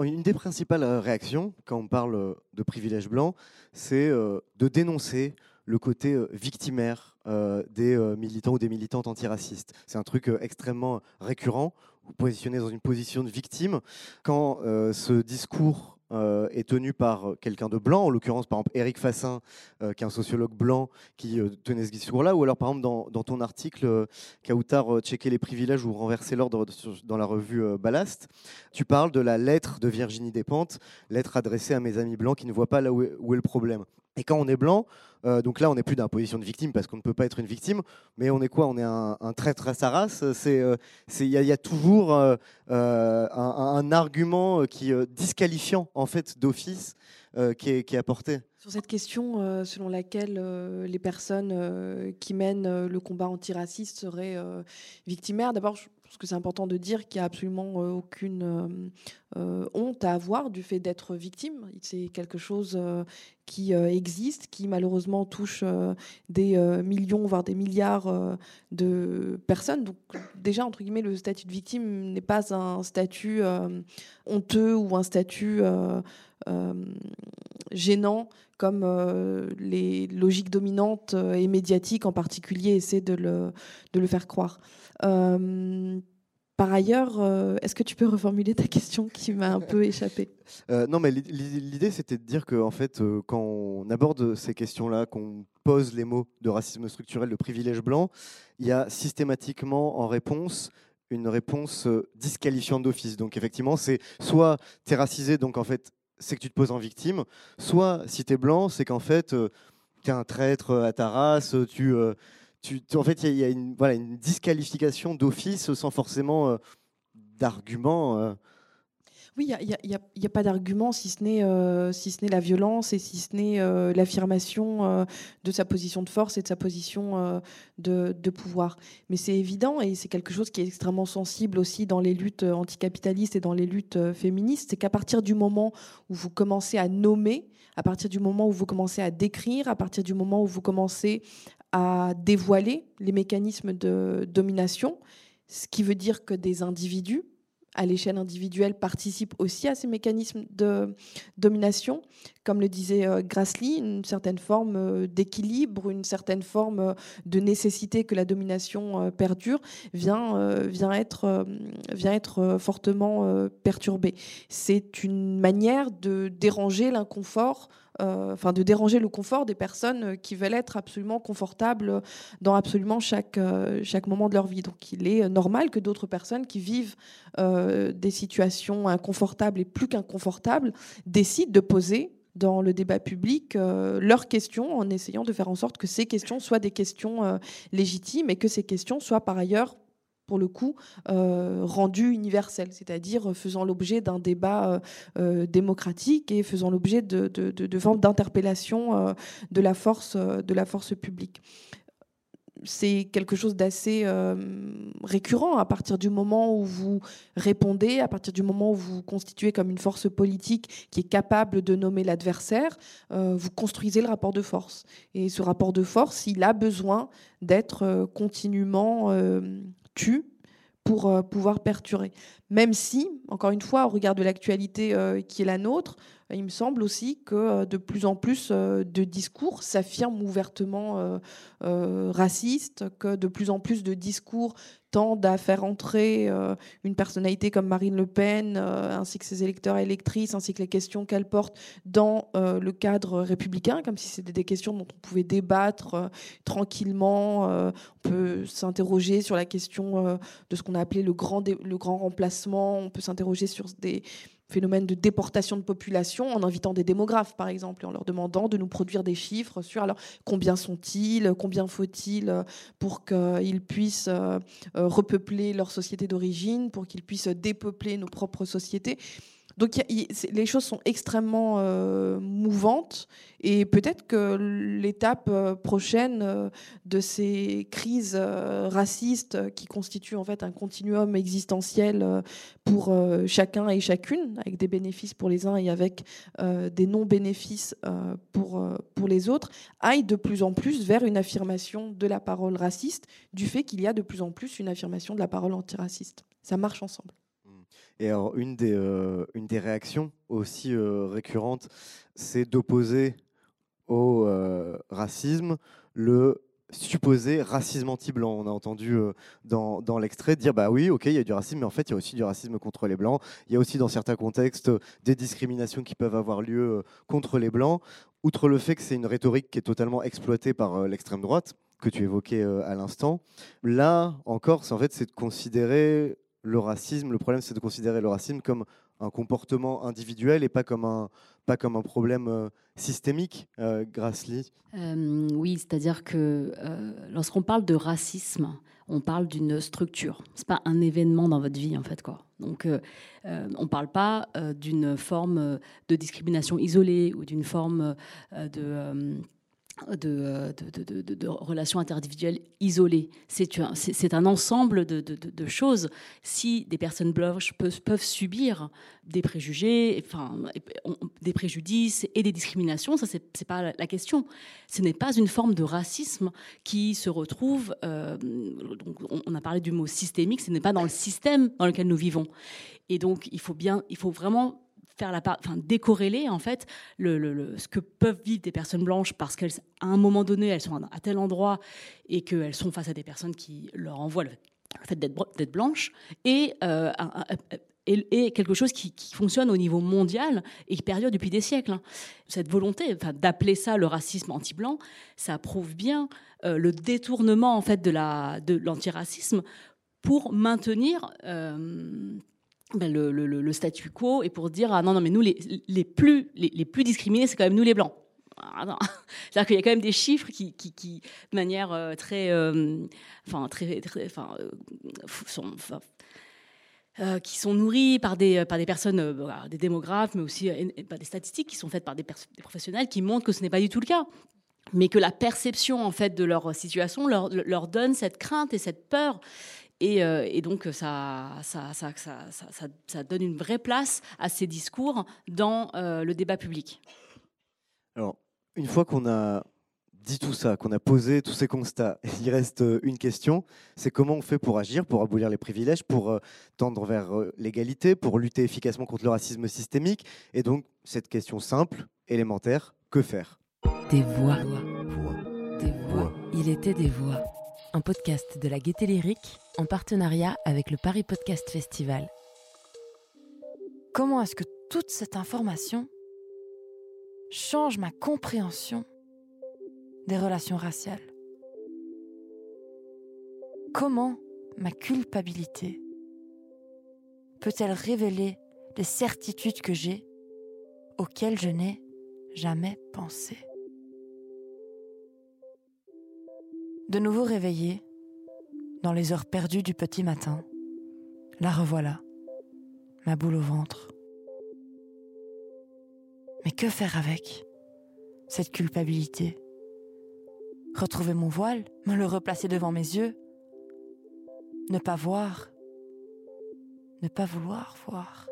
[SPEAKER 1] Une des principales réactions quand on parle de privilège blanc, c'est de dénoncer le côté euh, victimaire euh, des euh, militants ou des militantes antiracistes. C'est un truc extrêmement récurrent. Vous positionnez dans une position de victime. Quand ce discours est tenu par quelqu'un de blanc, en l'occurrence par exemple Eric Fassin, qui est un sociologue blanc qui tenait ce discours-là, ou alors par exemple dans, ton article Kautar checker les privilèges ou renverser l'ordre dans la revue Ballast, tu parles de la lettre de Virginie Despentes, lettre adressée à mes amis blancs qui ne voient pas là où est le problème. Et quand on est blanc, euh, donc là, on n'est plus dans la position de victime parce qu'on ne peut pas être une victime, mais on est quoi? On est un, traître à sa race? Il euh, y, y, a toujours euh, un, un, argument qui disqualifiant en fait d'office qui est, qui, est, apporté.
[SPEAKER 11] Sur cette question selon laquelle les personnes qui mènent le combat antiraciste seraient victimaires, d'abord, je pense que c'est important de dire qu'il n'y a absolument aucune honte à avoir du fait d'être victime. C'est quelque chose qui euh, existe, qui malheureusement touche euh, des euh, millions, voire des milliards de personnes. Donc déjà, entre guillemets, le statut de victime n'est pas un statut honteux ou un statut gênant comme les logiques dominantes et médiatiques en particulier essaient de le faire croire. Par ailleurs, euh, est-ce que tu peux reformuler ta question qui m'a un peu échappé
[SPEAKER 1] euh, Non, mais l'idée, c'était de dire que, en fait, euh, quand on aborde ces questions-là, qu'on pose les mots de racisme structurel, de privilège blanc, il y a systématiquement en réponse une réponse disqualifiante d'office. Donc, effectivement, c'est soit tu es racisé, donc en fait, c'est que tu te poses en victime, soit si tu es blanc, c'est qu'en fait, es un traître à ta race, tu, en fait, il y, a une, disqualification d'office sans forcément d'argument.
[SPEAKER 11] Oui, il n'y a, pas d'argument si ce n'est euh, si ce n'est la violence et si ce n'est euh, l'affirmation euh, de sa position de force et de sa position de, de, pouvoir. Mais c'est évident et c'est quelque chose qui est extrêmement sensible aussi dans les luttes anticapitalistes et dans les luttes féministes, c'est qu'à partir du moment où vous commencez à nommer, à partir du moment où vous commencez à décrire, à partir du moment où vous commencez à dévoiler les mécanismes de domination, ce qui veut dire que des individus à l'échelle individuelle participe aussi à ces mécanismes de domination. Comme le disait euh, Grassley, une certaine forme euh, d'équilibre, une certaine forme euh, de nécessité que la domination perdure vient, vient, être, vient être fortement perturbée. C'est une manière de déranger l'inconfort enfin de déranger le confort des personnes qui veulent être absolument confortables dans absolument chaque, euh, chaque moment de leur vie. Donc il est normal que d'autres personnes qui vivent euh, des situations inconfortables et plus qu'inconfortables décident de poser dans le débat public leurs questions en essayant de faire en sorte que ces questions soient des questions légitimes et que ces questions soient par ailleurs pour le coup, euh, rendu universel, c'est-à-dire faisant l'objet d'un débat euh, euh, démocratique et faisant l'objet de, de, formes d'interpellation de, la force, de la force publique. C'est quelque chose d'assez récurrent à partir du moment où vous répondez, à partir du moment où vous vous constituez comme une force politique qui est capable de nommer l'adversaire, vous construisez le rapport de force. Et ce rapport de force, il a besoin d'être continuellement pour euh, pouvoir perturber. Même si, encore une fois, au regard de l'actualité euh, qui est la nôtre, il me semble aussi que euh, de plus en plus de discours s'affirment ouvertement racistes, que de plus en plus de discours tendent à faire entrer euh, une personnalité comme Marine Le Pen, euh, ainsi que ses électeurs et électrices, ainsi que les questions qu'elle porte dans euh, le cadre républicain, comme si c'était des questions dont on pouvait débattre tranquillement. on peut s'interroger sur la question de ce qu'on a appelé le grand, le grand remplacement, on peut s'interroger sur des phénomène de déportation de population en invitant des démographes, par exemple, et en leur demandant de nous produire des chiffres sur alors combien sont-ils, combien faut-il euh, pour qu'ils puissent euh, euh, repeupler leur société d'origine, pour qu'ils puissent dépeupler nos propres sociétés. Donc les choses sont extrêmement euh, mouvantes et peut-être que l'étape euh, prochaine euh, de ces crises racistes qui constituent en fait un continuum existentiel pour chacun et chacune, avec des bénéfices pour les uns et avec des non-bénéfices pour, pour les autres, aille de plus en plus vers une affirmation de la parole raciste du fait qu'il y a de plus en plus une affirmation de la parole antiraciste. Ça marche ensemble.
[SPEAKER 1] Et alors, une des, euh, une des réactions aussi euh, récurrentes, c'est d'opposer au euh, racisme le supposé racisme anti-blanc. On a entendu dans, dans l'extrait dire bah oui, ok, il y a du racisme, mais en fait, il y a aussi du racisme contre les blancs. Il y a aussi dans certains contextes des discriminations qui peuvent avoir lieu contre les blancs. Outre le fait que c'est une rhétorique qui est totalement exploitée par l'extrême droite que tu évoquais à l'instant, là encore, en fait, c'est de considérer le racisme, le problème c'est de considérer le racisme comme un comportement individuel et pas comme un, pas comme un problème euh, systémique, euh, Grassley
[SPEAKER 10] euh, Oui, c'est-à-dire que lorsqu'on parle de racisme, on parle d'une structure. C'est pas un événement dans votre vie, en fait. Quoi. Donc, on ne parle pas d'une forme de discrimination isolée ou d'une forme de de, de, relations interindividuelles isolées. C'est un, ensemble de, choses. Si des personnes blanches peuvent, subir des préjugés, enfin, des préjudices et des discriminations, ça, c'est pas la question. Ce n'est pas une forme de racisme qui se retrouve, euh, donc on a parlé du mot systémique, ce n'est pas dans le système dans lequel nous vivons. Et donc, il faut bien, il faut vraiment faire la part, enfin décorréler en fait le, ce que peuvent vivre des personnes blanches parce qu'à un moment donné elles sont à tel endroit et qu'elles sont face à des personnes qui leur envoient le, fait d'être blanches et, euh, et, quelque chose qui, fonctionne au niveau mondial et qui perdure depuis des siècles. Hein. Cette volonté enfin, d'appeler ça le racisme anti-blanc, ça prouve bien euh, le détournement en fait de l'antiracisme pour maintenir euh, ben, le, statu quo et pour dire ah non non mais nous les, les plus les, plus discriminés c'est quand même nous les blancs C'est-à-dire qu'il y a quand même des chiffres qui, de manière euh, très, euh, très, très, enfin, euh, qui sont nourris par des, par des personnes, voilà, des démographes, mais aussi par des statistiques qui sont faites par des, professionnels qui montrent que ce n'est pas du tout le cas. Mais que la perception en fait de leur situation leur donne cette crainte et cette peur. Et, euh, et donc ça, ça, ça, ça, ça, ça- ça donne une vraie place à ces discours dans euh, le débat public.
[SPEAKER 1] Alors, une fois qu'on a dit tout ça, qu'on a posé tous ces constats, il reste euh, une question, c'est comment on fait pour agir, pour abolir les privilèges, pour tendre vers l'égalité, pour lutter efficacement contre le racisme systémique? Et donc, cette question simple, élémentaire, que faire?
[SPEAKER 9] Des voix. Des voix. Il était des voix. Un podcast de la Gaieté Lyrique en partenariat avec le Paris Podcast Festival.
[SPEAKER 19] Comment est-ce que toute cette information change ma compréhension des relations raciales? Comment ma culpabilité peut-elle révéler les certitudes que j'ai auxquelles je n'ai jamais pensé? De nouveau réveillée, dans les heures perdues du petit matin, la revoilà, ma boule au ventre. Mais que faire avec cette culpabilité? Retrouver mon voile, me le replacer devant mes yeux, ne pas voir, ne pas vouloir voir.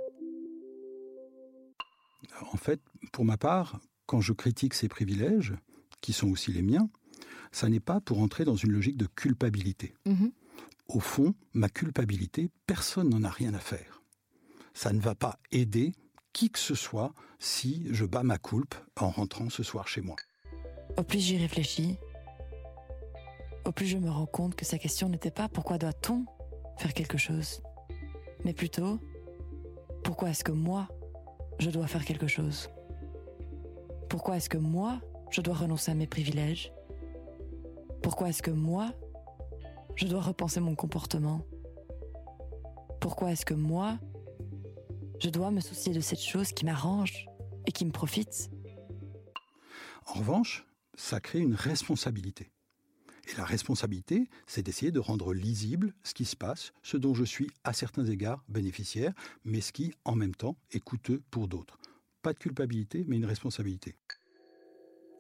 [SPEAKER 16] En fait, pour ma part, quand je critique ces privilèges, qui sont aussi les miens, ça n'est pas pour entrer dans une logique de culpabilité. Au fond, ma culpabilité, personne n'en a rien à faire. Ça ne va pas aider qui que ce soit si je bats ma coulpe en rentrant ce soir chez moi.
[SPEAKER 19] Au plus j'y réfléchis, au plus je me rends compte que sa question n'était pas pourquoi doit-on faire quelque chose, mais plutôt pourquoi est-ce que moi, je dois faire quelque chose? Pourquoi est-ce que moi, je dois renoncer à mes privilèges? Pourquoi est-ce que moi, je dois repenser mon comportement? Pourquoi est-ce que moi, je dois me soucier de cette chose qui m'arrange et qui me profite?
[SPEAKER 16] En revanche, ça crée une responsabilité. Et la responsabilité, c'est d'essayer de rendre lisible ce qui se passe, ce dont je suis à certains égards bénéficiaire, mais ce qui, en même temps, est coûteux pour d'autres. Pas de culpabilité, mais une responsabilité.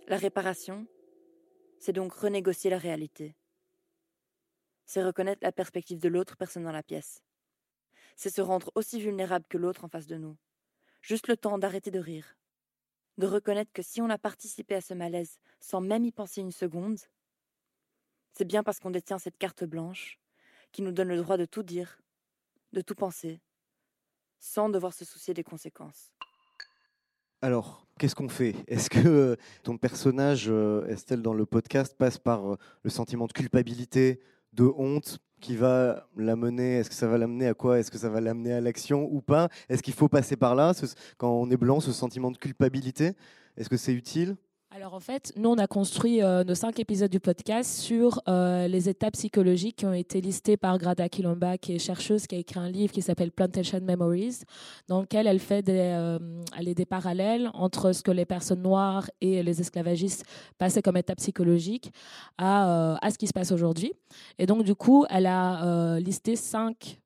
[SPEAKER 14] La réparation, c'est donc renégocier la réalité. C'est reconnaître la perspective de l'autre personne dans la pièce. C'est se rendre aussi vulnérable que l'autre en face de nous. Juste le temps d'arrêter de rire. De reconnaître que si on a participé à ce malaise sans même y penser une seconde, c'est bien parce qu'on détient cette carte blanche qui nous donne le droit de tout dire, de tout penser, sans devoir se soucier des conséquences.
[SPEAKER 1] Alors, qu'est-ce qu'on fait? Est-ce que euh, ton personnage, euh, Estelle, dans le podcast, passe par euh, le sentiment de culpabilité, de honte qui va l'amener? Est-ce que ça va l'amener à quoi? Est-ce que ça va l'amener à l'action ou pas? Est-ce qu'il faut passer par là, quand on est blanc, ce sentiment de culpabilité Est-ce que c'est utile?
[SPEAKER 12] Alors en fait, nous, on a construit euh, nos cinq épisodes du podcast sur euh, les étapes psychologiques qui ont été listées par Grada Kilomba, qui est chercheuse, qui a écrit un livre qui s'appelle Plantation Memories, dans lequel elle fait des, euh, des parallèles entre ce que les personnes noires et les esclavagistes passaient comme étape psychologique à, à ce qui se passe aujourd'hui. Et donc, du coup, elle a listé cinq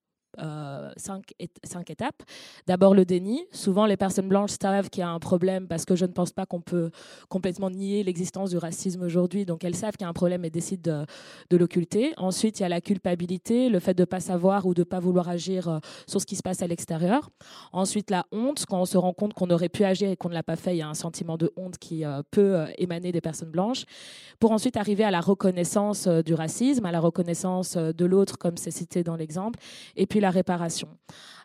[SPEAKER 12] euh, cinq, cinq étapes. D'abord le déni. Souvent, les personnes blanches savent qu'il y a un problème parce que je ne pense pas qu'on peut complètement nier l'existence du racisme aujourd'hui. Donc, elles savent qu'il y a un problème et décident de, l'occulter. Ensuite, il y a la culpabilité, le fait de ne pas savoir ou de ne pas vouloir agir euh, sur ce qui se passe à l'extérieur. Ensuite, la honte, quand on se rend compte qu'on aurait pu agir et qu'on ne l'a pas fait, il y a un sentiment de honte qui euh, peut émaner des personnes blanches. Pour ensuite arriver à la reconnaissance du racisme, à la reconnaissance de l'autre, comme c'est cité dans l'exemple, et puis la réparation.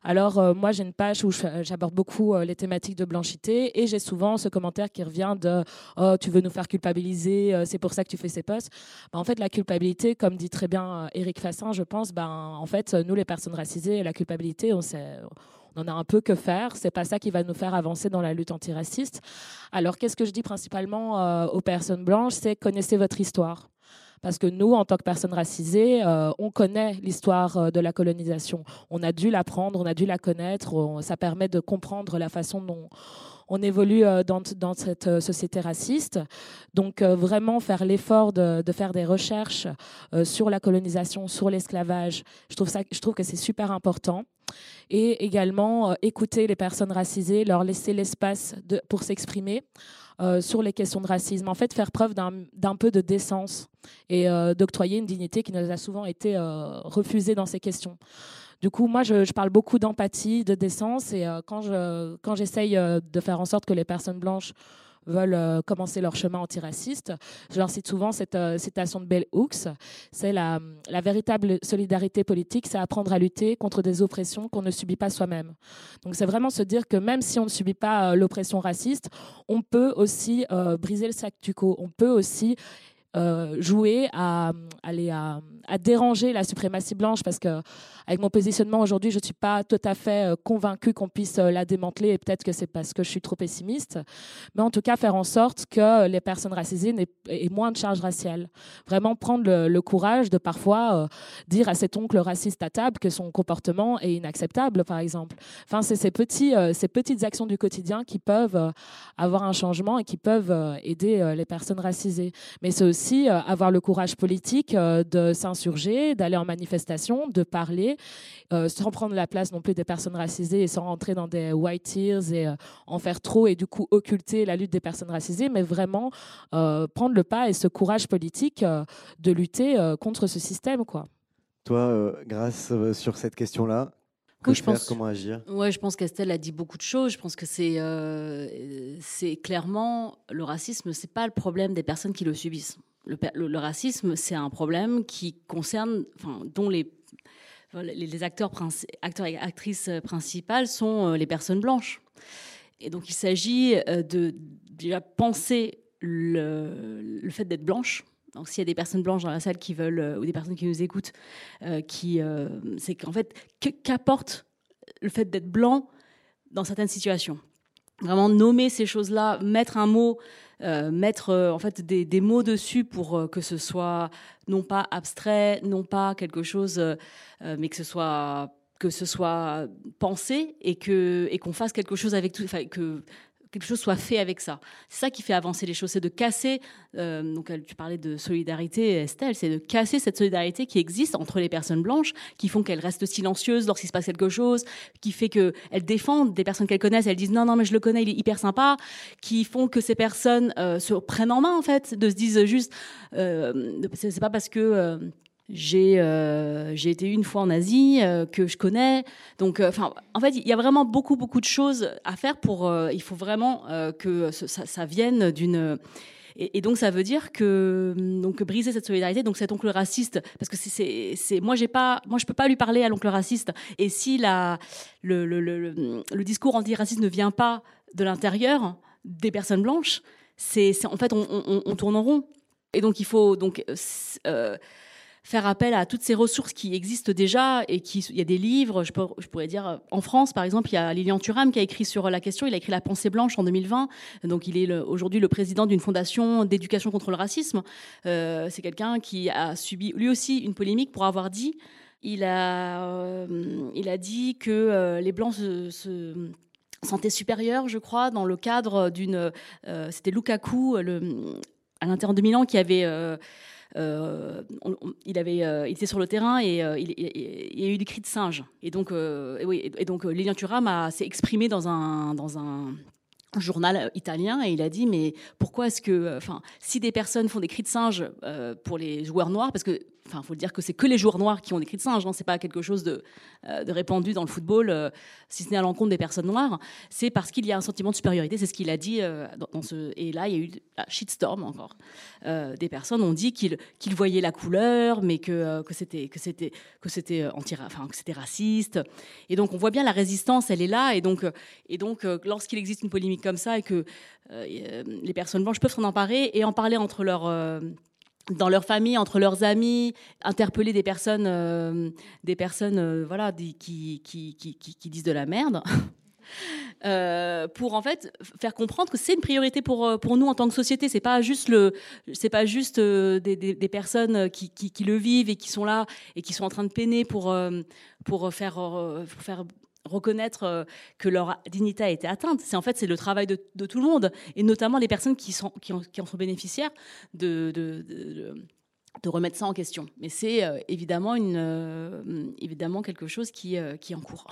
[SPEAKER 12] Alors, euh, moi, j'ai une page où je- j'aborde beaucoup euh, les thématiques de blanchité et j'ai souvent ce commentaire qui revient de Oh, tu veux nous faire culpabiliser, euh, c'est pour ça que tu fais ces posts. Ben, en fait, la culpabilité, comme dit très bien euh, Éric Fassin, je pense, ben, en fait, nous, les personnes racisées, la culpabilité, on en a un peu que faire. C'est pas ça qui va nous faire avancer dans la lutte antiraciste. Alors, qu'est-ce que je dis principalement euh, aux personnes blanches? C'est connaissez votre histoire. Parce que nous, en tant que personnes racisées, euh, on connaît l'histoire euh, de la colonisation. On a dû l'apprendre, on a dû la connaître. on- ça permet de comprendre la façon dont on évolue dans, dans, cette société raciste. Donc vraiment faire l'effort de, faire des recherches sur la colonisation, sur l'esclavage, je trouve, je trouve que c'est super important et également écouter les personnes racisées, leur laisser l'espace pour s'exprimer. Euh, sur les questions de racisme. En fait, faire preuve d'un peu de décence et euh, d'octroyer une dignité qui nous a souvent été euh, refusée dans ces questions. Du coup, moi, je, parle beaucoup d'empathie, de décence, et quand j'essaye quand de faire en sorte que les personnes blanches veulent euh, commencer leur chemin antiraciste. Je leur cite souvent cette euh, citation de Bell Hooks. C'est la, véritable solidarité politique, c'est apprendre à lutter contre des oppressions qu'on ne subit pas soi-même. Donc c'est vraiment se dire que même si on ne subit pas euh, l'oppression raciste, on peut aussi briser le sac du co. On peut aussi jouer à, aller à, à, déranger la suprématie blanche parce que avec mon positionnement aujourd'hui, je ne suis pas tout à fait euh, convaincue qu'on puisse euh, la démanteler et peut-être que c'est parce que je suis trop pessimiste. Mais en tout cas, faire en sorte que les personnes racisées aient moins de charge raciale. Vraiment prendre le, courage de parfois euh, dire à cet oncle raciste à table que son comportement est inacceptable, par exemple. Enfin, c'est ces, petits, ces petites actions du quotidien qui peuvent avoir un changement et qui peuvent aider les personnes racisées. Mais c'est aussi avoir le courage politique de s'insurger, d'aller en manifestation, de parler euh, sans prendre la place non plus des personnes racisées et sans rentrer dans des white tears et euh, en faire trop et du coup occulter la lutte des personnes racisées, mais vraiment euh, prendre le pas et ce courage politique de lutter contre ce système. Quoi.
[SPEAKER 1] Toi, grâce sur cette question-là, que je pense, comment agir?
[SPEAKER 10] Ouais, je pense qu'Estelle a dit beaucoup de choses. Je pense que c'est c'est clairement le racisme, c'est pas le problème des personnes qui le subissent. Le, le racisme, c'est un problème qui concerne, enfin, dont les les acteurs, acteurs et actrices principales sont euh, les personnes blanches. Et donc il s'agit euh, de déjà penser le, fait d'être blanche. Donc s'il y a des personnes blanches dans la salle qui veulent, euh, ou des personnes qui nous écoutent, qui, c'est qu'en fait, qu'apporte le fait d'être blanc dans certaines situations? Vraiment nommer ces choses-là, mettre un mot euh, mettre euh, en fait des, mots dessus pour euh, que ce soit non pas abstrait, non pas quelque chose, mais que ce soit que ce soit pensé et que et qu'on fasse quelque chose avec tout, que quelque chose soit fait avec ça. C'est ça qui fait avancer les choses, c'est de casser. Euh, donc, tu parlais de solidarité, Estelle, c'est de casser cette solidarité qui existe entre les personnes blanches, qui font qu'elles restent silencieuses lorsqu'il se passe quelque chose, qui fait qu'elles défendent des personnes qu'elles connaissent, elles disent non, non, mais je le connais, il est hyper sympa, qui font que ces personnes euh, se prennent en main, en fait, de se dire juste, euh, c'est pas parce que j'ai euh, été une fois en Asie euh, que je connais. Donc, euh, enfin, en fait, il y a vraiment beaucoup beaucoup de choses à faire pour. il faut vraiment que ça, vienne d'une. Et, donc ça veut dire que donc briser cette solidarité, donc cet oncle raciste, parce que c'est moi j'ai pas moi je peux pas lui parler à l'oncle raciste. Et si la le, le, le, le discours antiraciste ne vient pas de l'intérieur des personnes blanches, c'est en fait on, tourne en rond. Et donc il faut donc faire appel à toutes ces ressources qui existent déjà et qui il y a des livres je, pourrais dire en France par exemple il y a Lilian Thuram qui a écrit sur la question. Il a écrit La pensée blanche en 2020 donc il est aujourd'hui le président d'une fondation d'éducation contre le racisme. Euh, c'est quelqu'un qui a subi lui aussi une polémique pour avoir dit il a euh, il a dit que euh, les blancs se, sentaient supérieurs je crois dans le cadre d'une c'était Lukaku le à l'intérieur de Milan qui avait il, avait, euh, il était sur le terrain et euh, il, y a eu des cris de singe. Et donc, et et donc Lilian Thuram s'est exprimé dans un, dans un journal italien et il a dit mais pourquoi est-ce que enfin si des personnes font des cris de singe pour les joueurs noirs parce que enfin, faut le dire que c'est que les joueurs noirs qui ont cris de singe, hein, c'est pas quelque chose de, euh, répandu dans le football, euh, si ce n'est à l'encontre des personnes noires. C'est parce qu'il y a un sentiment de supériorité, c'est ce qu'il a dit euh. Et là, il y a eu la shitstorm encore. des personnes ont dit qu'ils voyaient la couleur, mais que c'était raciste. Et donc on voit bien la résistance, elle est là. Et donc lorsqu'il existe une polémique comme ça et que les personnes blanches peuvent s'en emparer et en parler entre leurs dans leur famille, entre leurs amis, interpeller des personnes, euh, des personnes, euh, voilà, qui, qui, qui, qui, disent de la merde. Euh, pour en fait faire comprendre que c'est une priorité pour pour nous en tant que société c'est pas juste le c'est pas juste des, des, personnes qui, qui, le vivent et qui sont là et qui sont en train de peiner pour pour faire pour faire reconnaître que leur dignité a été atteinte. C'est en fait c'est le travail de, tout le monde et notamment les personnes qui, sont, qui, en, sont bénéficiaires de, de, remettre ça en question. Mais c'est évidemment, une, évidemment quelque chose qui, qui est en cours.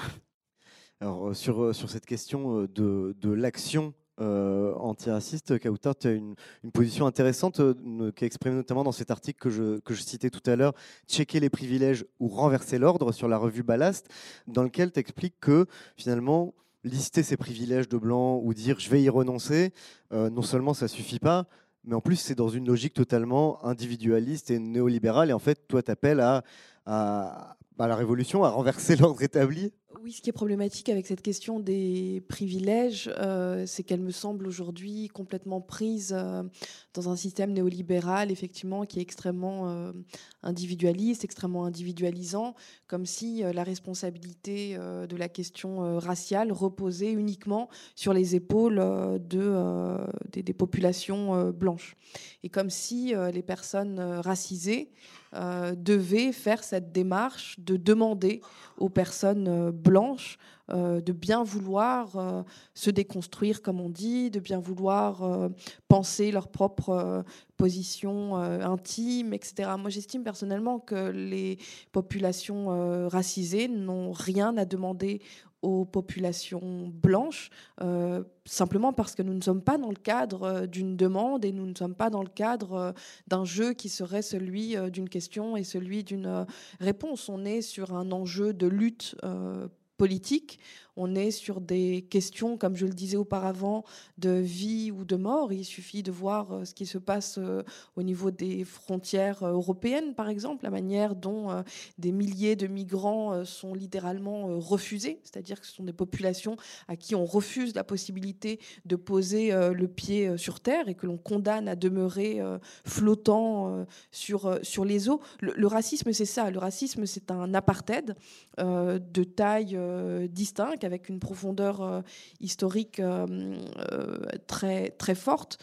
[SPEAKER 1] Alors sur, sur cette question de, de l'action euh, antiraciste, Kautar, tu as une, position intéressante euh, qui est exprimée notamment dans cet article que je, que je citais tout à l'heure, Checker les privilèges ou renverser l'ordre sur la revue Ballast, dans lequel tu expliques que finalement, lister ses privilèges de blanc ou dire je vais y renoncer, euh, non seulement ça suffit pas, mais en plus c'est dans une logique totalement individualiste et néolibérale. Et en fait, toi, tu appelles à, à la révolution, à renverser l'ordre établi
[SPEAKER 11] oui, ce qui est problématique avec cette question des privilèges, euh, c'est qu'elle me semble aujourd'hui complètement prise euh, dans un système néolibéral, effectivement, qui est extrêmement euh, individualiste, extrêmement individualisant, comme si la responsabilité de la question raciale reposait uniquement sur les épaules de, des, des, populations blanches. Et comme si les personnes racisées devaient faire cette démarche de demander aux personnes blanches blanche euh, de bien vouloir euh, se déconstruire, comme on dit, de bien vouloir euh, penser leur propre position intime, etc. Moi, j'estime personnellement que les populations racisées n'ont rien à demander aux populations blanches, simplement parce que nous ne sommes pas dans le cadre d'une demande et nous ne sommes pas dans le cadre d'un jeu qui serait celui d'une question et celui d'une réponse. On est sur un enjeu de lutte politique. On est sur des questions, comme je le disais auparavant, de vie ou de mort. Il suffit de voir euh, ce qui se passe euh, au niveau des frontières euh, européennes, par exemple, la manière dont des milliers de migrants sont littéralement refusés, c'est-à-dire que ce sont des populations à qui on refuse la possibilité de poser le pied sur terre et que l'on condamne à demeurer flottant sur, sur les eaux. Le, racisme, c'est ça. Le racisme, c'est un apartheid de taille distincte avec une profondeur euh, historique euh, euh, très, très forte.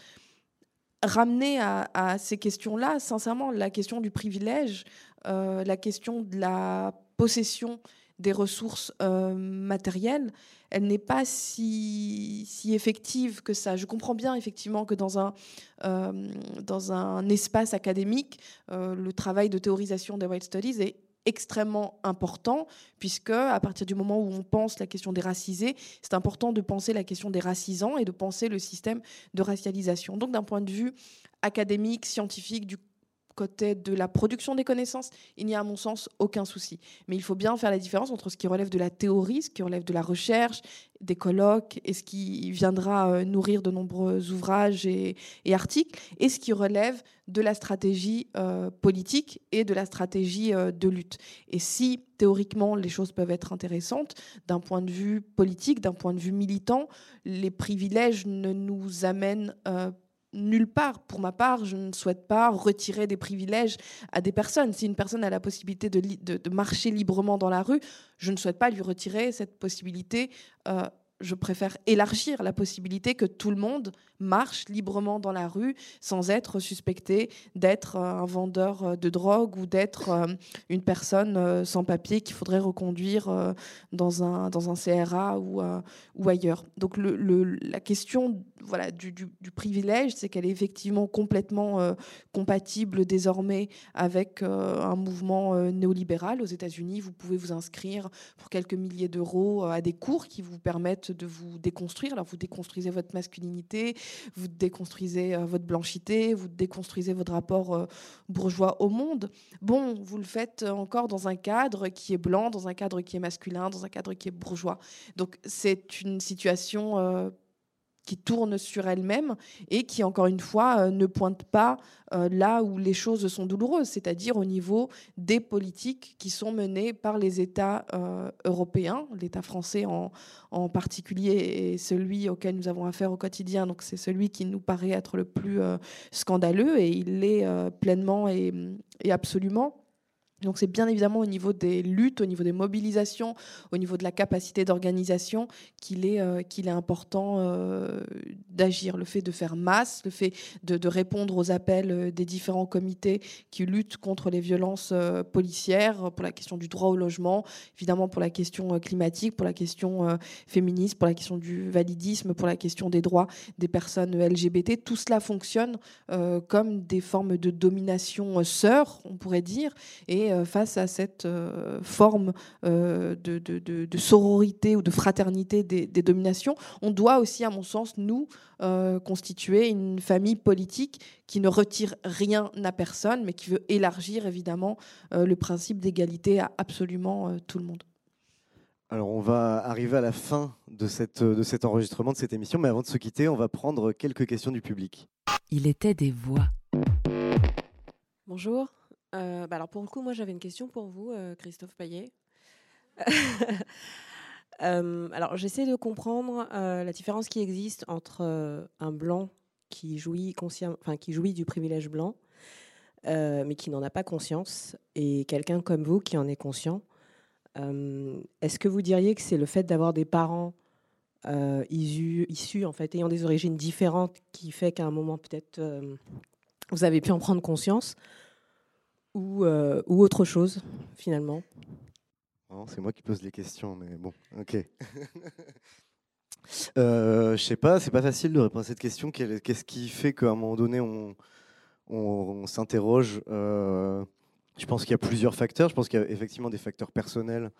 [SPEAKER 11] Ramener à, ces questions-là, sincèrement, la question du privilège, la question de la possession des ressources matérielles, elle n'est pas si, effective que ça. Je comprends bien effectivement que dans un, dans un espace académique, le travail de théorisation des white studies est extrêmement important, puisque à partir du moment où on pense la question des racisés, c'est important de penser la question des racisants et de penser le système de racialisation. Donc d'un point de vue académique, scientifique, du côté de la production des connaissances, il n'y a à mon sens aucun souci. Mais il faut bien faire la différence entre ce qui relève de la théorie, ce qui relève de la recherche, des colloques, et ce qui viendra euh, nourrir de nombreux ouvrages et, articles, et ce qui relève de la stratégie euh, politique et de la stratégie euh, de lutte. Et si théoriquement les choses peuvent être intéressantes, d'un point de vue politique, d'un point de vue militant, les privilèges ne nous amènent pas nulle part. Pour ma part, je ne souhaite pas retirer des privilèges à des personnes. Si une personne a la possibilité de, marcher librement dans la rue, je ne souhaite pas lui retirer cette possibilité. Euh, je préfère élargir la possibilité que tout le monde marche librement dans la rue sans être suspecté d'être euh, un vendeur euh, de drogue ou d'être une personne sans papier qu'il faudrait reconduire dans un, dans un CRA ou, ou ailleurs. Donc la question voilà, du, du, privilège, c'est qu'elle est effectivement complètement compatible désormais avec un mouvement néolibéral. Aux États-Unis, vous pouvez vous inscrire pour quelques milliers d'euros à des cours qui vous permettent de vous déconstruire. Alors vous déconstruisez votre masculinité, vous déconstruisez euh, votre blanchité, vous déconstruisez votre rapport euh, bourgeois au monde. Bon, vous le faites encore dans un cadre qui est blanc, dans un cadre qui est masculin, dans un cadre qui est bourgeois. Donc c'est une situation euh, qui tourne sur elle-même et qui, encore une fois, euh, ne pointe pas euh, là où les choses sont douloureuses, c'est-à-dire au niveau des politiques qui sont menées par les États euh, européens, l'État français en, particulier et celui auquel nous avons affaire au quotidien. Donc c'est celui qui nous paraît être le plus scandaleux et il l'est pleinement et absolument. Donc c'est bien évidemment au niveau des luttes, au niveau des mobilisations, au niveau de la capacité d'organisation qu'il est, euh, important euh, d'agir. Le fait de faire masse, le fait de, répondre aux appels euh, des différents comités qui luttent contre les violences policières, pour la question du droit au logement, évidemment pour la question climatique, pour la question féministe, pour la question du validisme, pour la question des droits des personnes LGBT. Tout cela fonctionne comme des formes de domination sœurs, on pourrait dire. Euh, face à cette euh, forme euh, de, de, sororité ou de fraternité des, dominations, on doit aussi, à mon sens, nous, constituer une famille politique qui ne retire rien à personne, mais qui veut élargir évidemment le principe d'égalité à absolument tout le monde.
[SPEAKER 1] Alors on va arriver à la fin de, cette, de cet enregistrement, de cette émission, mais avant de se quitter, on va prendre quelques questions du public.
[SPEAKER 9] Il était des voix.
[SPEAKER 21] Bonjour, euh, bah alors pour le coup, moi j'avais une question pour vous, euh, Christophe Payet. Euh, alors j'essaie de comprendre la différence qui existe entre un blanc qui jouit, enfin, qui jouit du privilège blanc, mais qui n'en a pas conscience, et quelqu'un comme vous qui en est conscient. Est-ce que vous diriez que c'est le fait d'avoir des parents issus, issus, en fait, ayant des origines différentes qui fait qu'à un moment peut-être vous avez pu en prendre conscience ou, euh, ou autre chose, finalement
[SPEAKER 1] C'est moi qui pose les questions, mais bon, ok. euh, je sais pas, c'est pas facile de répondre à cette question. Qu'est-ce qui fait qu'à un moment donné, on, s'interroge euh, Je pense qu'il y a plusieurs facteurs. Je pense qu'il y a effectivement des facteurs personnels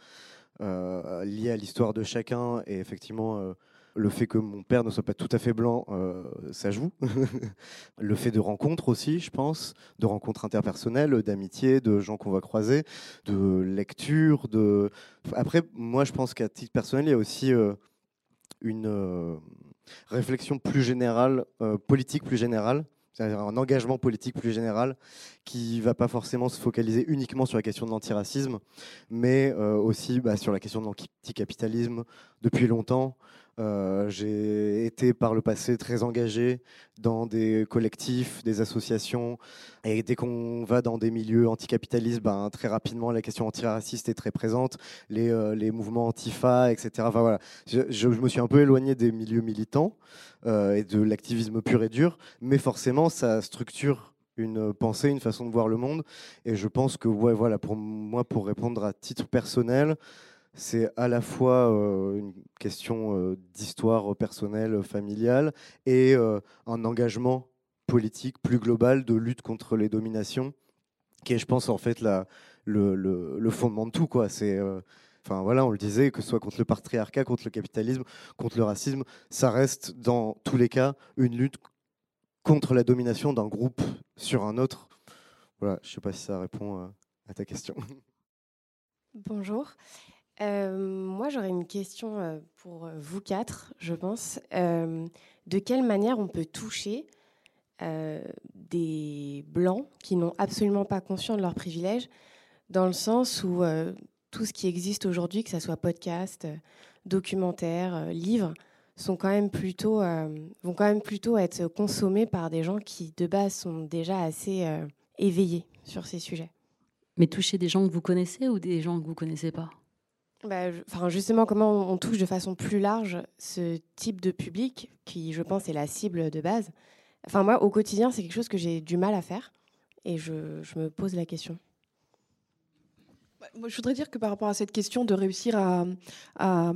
[SPEAKER 1] euh, liés à l'histoire de chacun et effectivement le fait que mon père ne soit pas tout à fait blanc, euh, ça joue. le fait de rencontres aussi, je pense, de rencontres interpersonnelles, d'amitié, de gens qu'on va croiser, de lecture. De... Après, moi, je pense qu'à titre personnel, il y a aussi euh, une euh, réflexion plus générale, politique plus générale, c'est-à-dire un engagement politique plus général qui ne va pas forcément se focaliser uniquement sur la question de l'antiracisme, mais aussi bah, sur la question de l'anticapitalisme depuis longtemps, euh, j'ai été par le passé très engagé dans des collectifs, des associations. Et dès qu'on va dans des milieux anticapitalistes, ben, très rapidement, la question antiraciste est très présente. Les, euh, mouvements antifa, etc. Enfin, voilà. Je, me suis un peu éloigné des milieux militants euh, et de l'activisme pur et dur. Mais forcément, ça structure une pensée, une façon de voir le monde. Et je pense que, voilà, pour moi, pour répondre à titre personnel, c'est à la fois euh, une question euh, d'histoire personnelle, familiale, et euh, un engagement politique plus global de lutte contre les dominations, qui est, je pense, en fait, la, le, fondement de tout. C'est, enfin, voilà, on le disait, que ce soit contre le patriarcat, contre le capitalisme, contre le racisme, ça reste dans tous les cas une lutte contre la domination d'un groupe sur un autre. Voilà, je ne sais pas si ça répond à ta question.
[SPEAKER 22] Bonjour. Euh, moi, j'aurais une question euh, pour euh, vous quatre, je pense. de quelle manière on peut toucher des blancs qui n'ont absolument pas conscience de leurs privilèges, dans le sens où tout ce qui existe aujourd'hui, que ce soit podcast, documentaire, livre, sont quand même plutôt, vont quand même plutôt être consommés par des gens qui, de base, sont déjà assez éveillés sur ces sujets.
[SPEAKER 10] Mais toucher des gens que vous connaissez ou des gens que vous connaissez pas?
[SPEAKER 22] Bah, justement, comment on touche de façon plus large ce type de public qui, je pense, est la cible de base? Enfin, moi, au quotidien, c'est quelque chose que j'ai du mal à faire et je me pose la question.
[SPEAKER 11] Moi, je voudrais dire que par rapport à cette question de réussir à,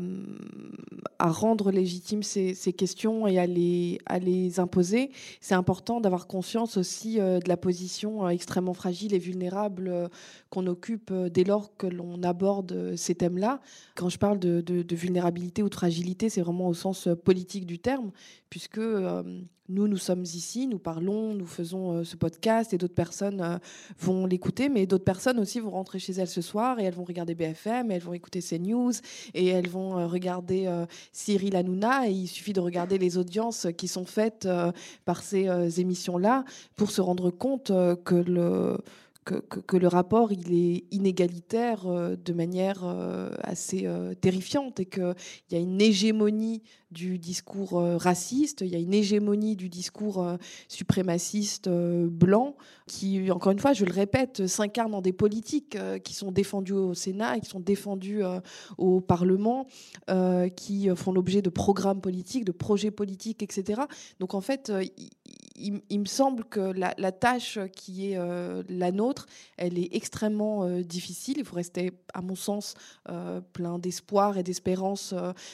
[SPEAKER 11] rendre légitimes ces, questions et à les, à les imposer, c'est important d'avoir conscience aussi euh, de la position euh, extrêmement fragile et vulnérable euh, qu'on occupe dès lors que l'on aborde ces thèmes-là. Quand je parle de, de, de, vulnérabilité ou de fragilité, c'est vraiment au sens politique du terme, puisque nous, nous sommes ici, nous parlons, nous faisons ce podcast et d'autres personnes vont l'écouter, mais d'autres personnes aussi vont rentrer chez elles ce soir et elles vont regarder BFM, elles vont écouter CNews et elles vont regarder Cyril Hanouna. Il suffit de regarder les audiences qui sont faites par ces émissions-là pour se rendre compte que le que, le rapport il est inégalitaire euh, de manière euh, assez euh, terrifiante et qu'il y a une hégémonie du discours raciste, il y a une hégémonie du discours suprémaciste blanc qui, encore une fois, je le répète, s'incarne dans des politiques qui sont défendues au Sénat qui sont défendues au Parlement, qui font l'objet de programmes politiques, de projets politiques, etc. Donc en fait, il, me semble que la, tâche qui est euh, la nôtre, elle est extrêmement euh, difficile. Il faut rester, à mon sens, euh, plein d'espoir et d'espérance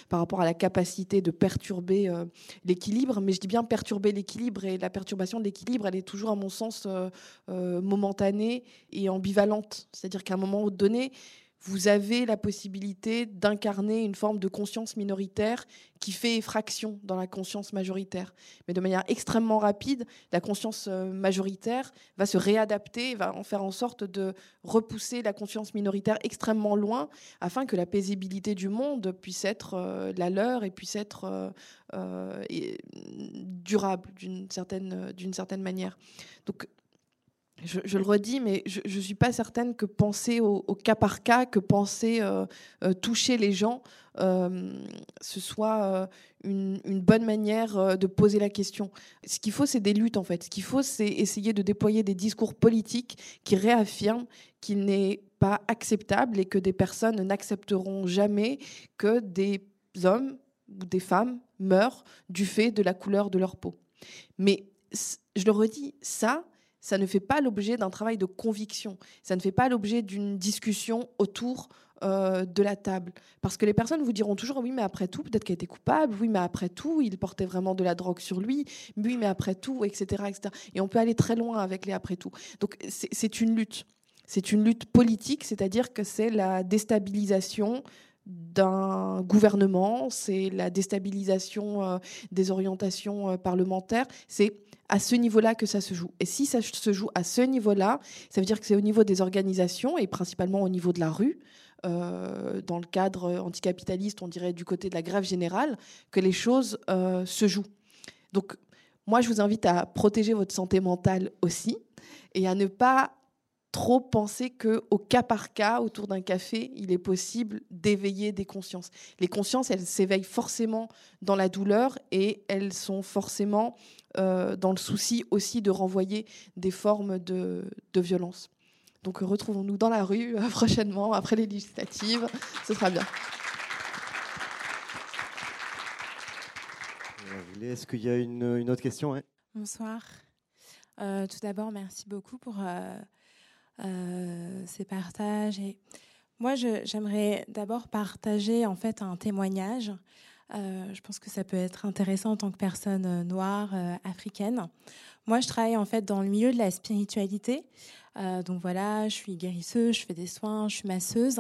[SPEAKER 11] par rapport à la capacité de perturber l'équilibre. Mais je dis bien perturber l'équilibre et la perturbation de l'équilibre, elle est toujours, à mon sens, momentanée et ambivalente. C'est-à-dire qu'à un moment donné, vous avez la possibilité d'incarner une forme de conscience minoritaire qui fait effraction dans la conscience majoritaire. Mais de manière extrêmement rapide, la conscience euh, majoritaire va se réadapter, va en faire en sorte de repousser la conscience minoritaire extrêmement loin afin que la paisibilité du monde puisse être euh, la leur et puisse être euh, durable d'une certaine, d'une certaine manière. Donc je, le redis, mais je ne suis pas certaine que penser au, cas par cas, que penser euh, euh, toucher les gens, euh, ce soit une, bonne manière de poser la question. Ce qu'il faut, c'est des luttes, en fait. Ce qu'il faut, c'est essayer de déployer des discours politiques qui réaffirment qu'il n'est pas acceptable et que des personnes n'accepteront jamais que des hommes ou des femmes meurent du fait de la couleur de leur peau. Mais je le redis, ça, ça ne fait pas l'objet d'un travail de conviction, ça ne fait pas l'objet d'une discussion autour euh, de la table. Parce que les personnes vous diront toujours oui, mais après tout, peut-être qu'il était coupable, oui, mais après tout, il portait vraiment de la drogue sur lui, oui, mais après tout, etc. etc. Et on peut aller très loin avec les après tout. Donc c'est une lutte. C'est une lutte politique, c'est-à-dire que c'est la déstabilisation d'un gouvernement, c'est la déstabilisation euh, des orientations euh, parlementaires, c'est à ce niveau-là que ça se joue. Et si ça se joue à ce niveau-là, ça veut dire que c'est au niveau des organisations et principalement au niveau de la rue. Euh, dans le cadre anticapitaliste, on dirait du côté de la grève générale, que les choses euh, se jouent. Donc, moi, je vous invite à protéger votre santé mentale aussi et à ne pas trop penser que au cas par cas, autour d'un café, il est possible d'éveiller des consciences. Les consciences, elles s'éveillent forcément dans la douleur et elles sont forcément euh, dans le souci aussi de renvoyer des formes de, violence. Donc retrouvons-nous dans la rue euh, prochainement, après les législatives, ce sera bien.
[SPEAKER 1] Est-ce qu'il y a une, autre question
[SPEAKER 23] Bonsoir. Euh, tout d'abord, merci beaucoup pour ces partages. Et moi, j'aimerais d'abord partager en fait un témoignage euh, je pense que ça peut être intéressant en tant que personne euh, noire, euh, africaine. Moi, je travaille en fait dans le milieu de la spiritualité. Euh, donc voilà, je suis guérisseuse, je fais des soins, je suis masseuse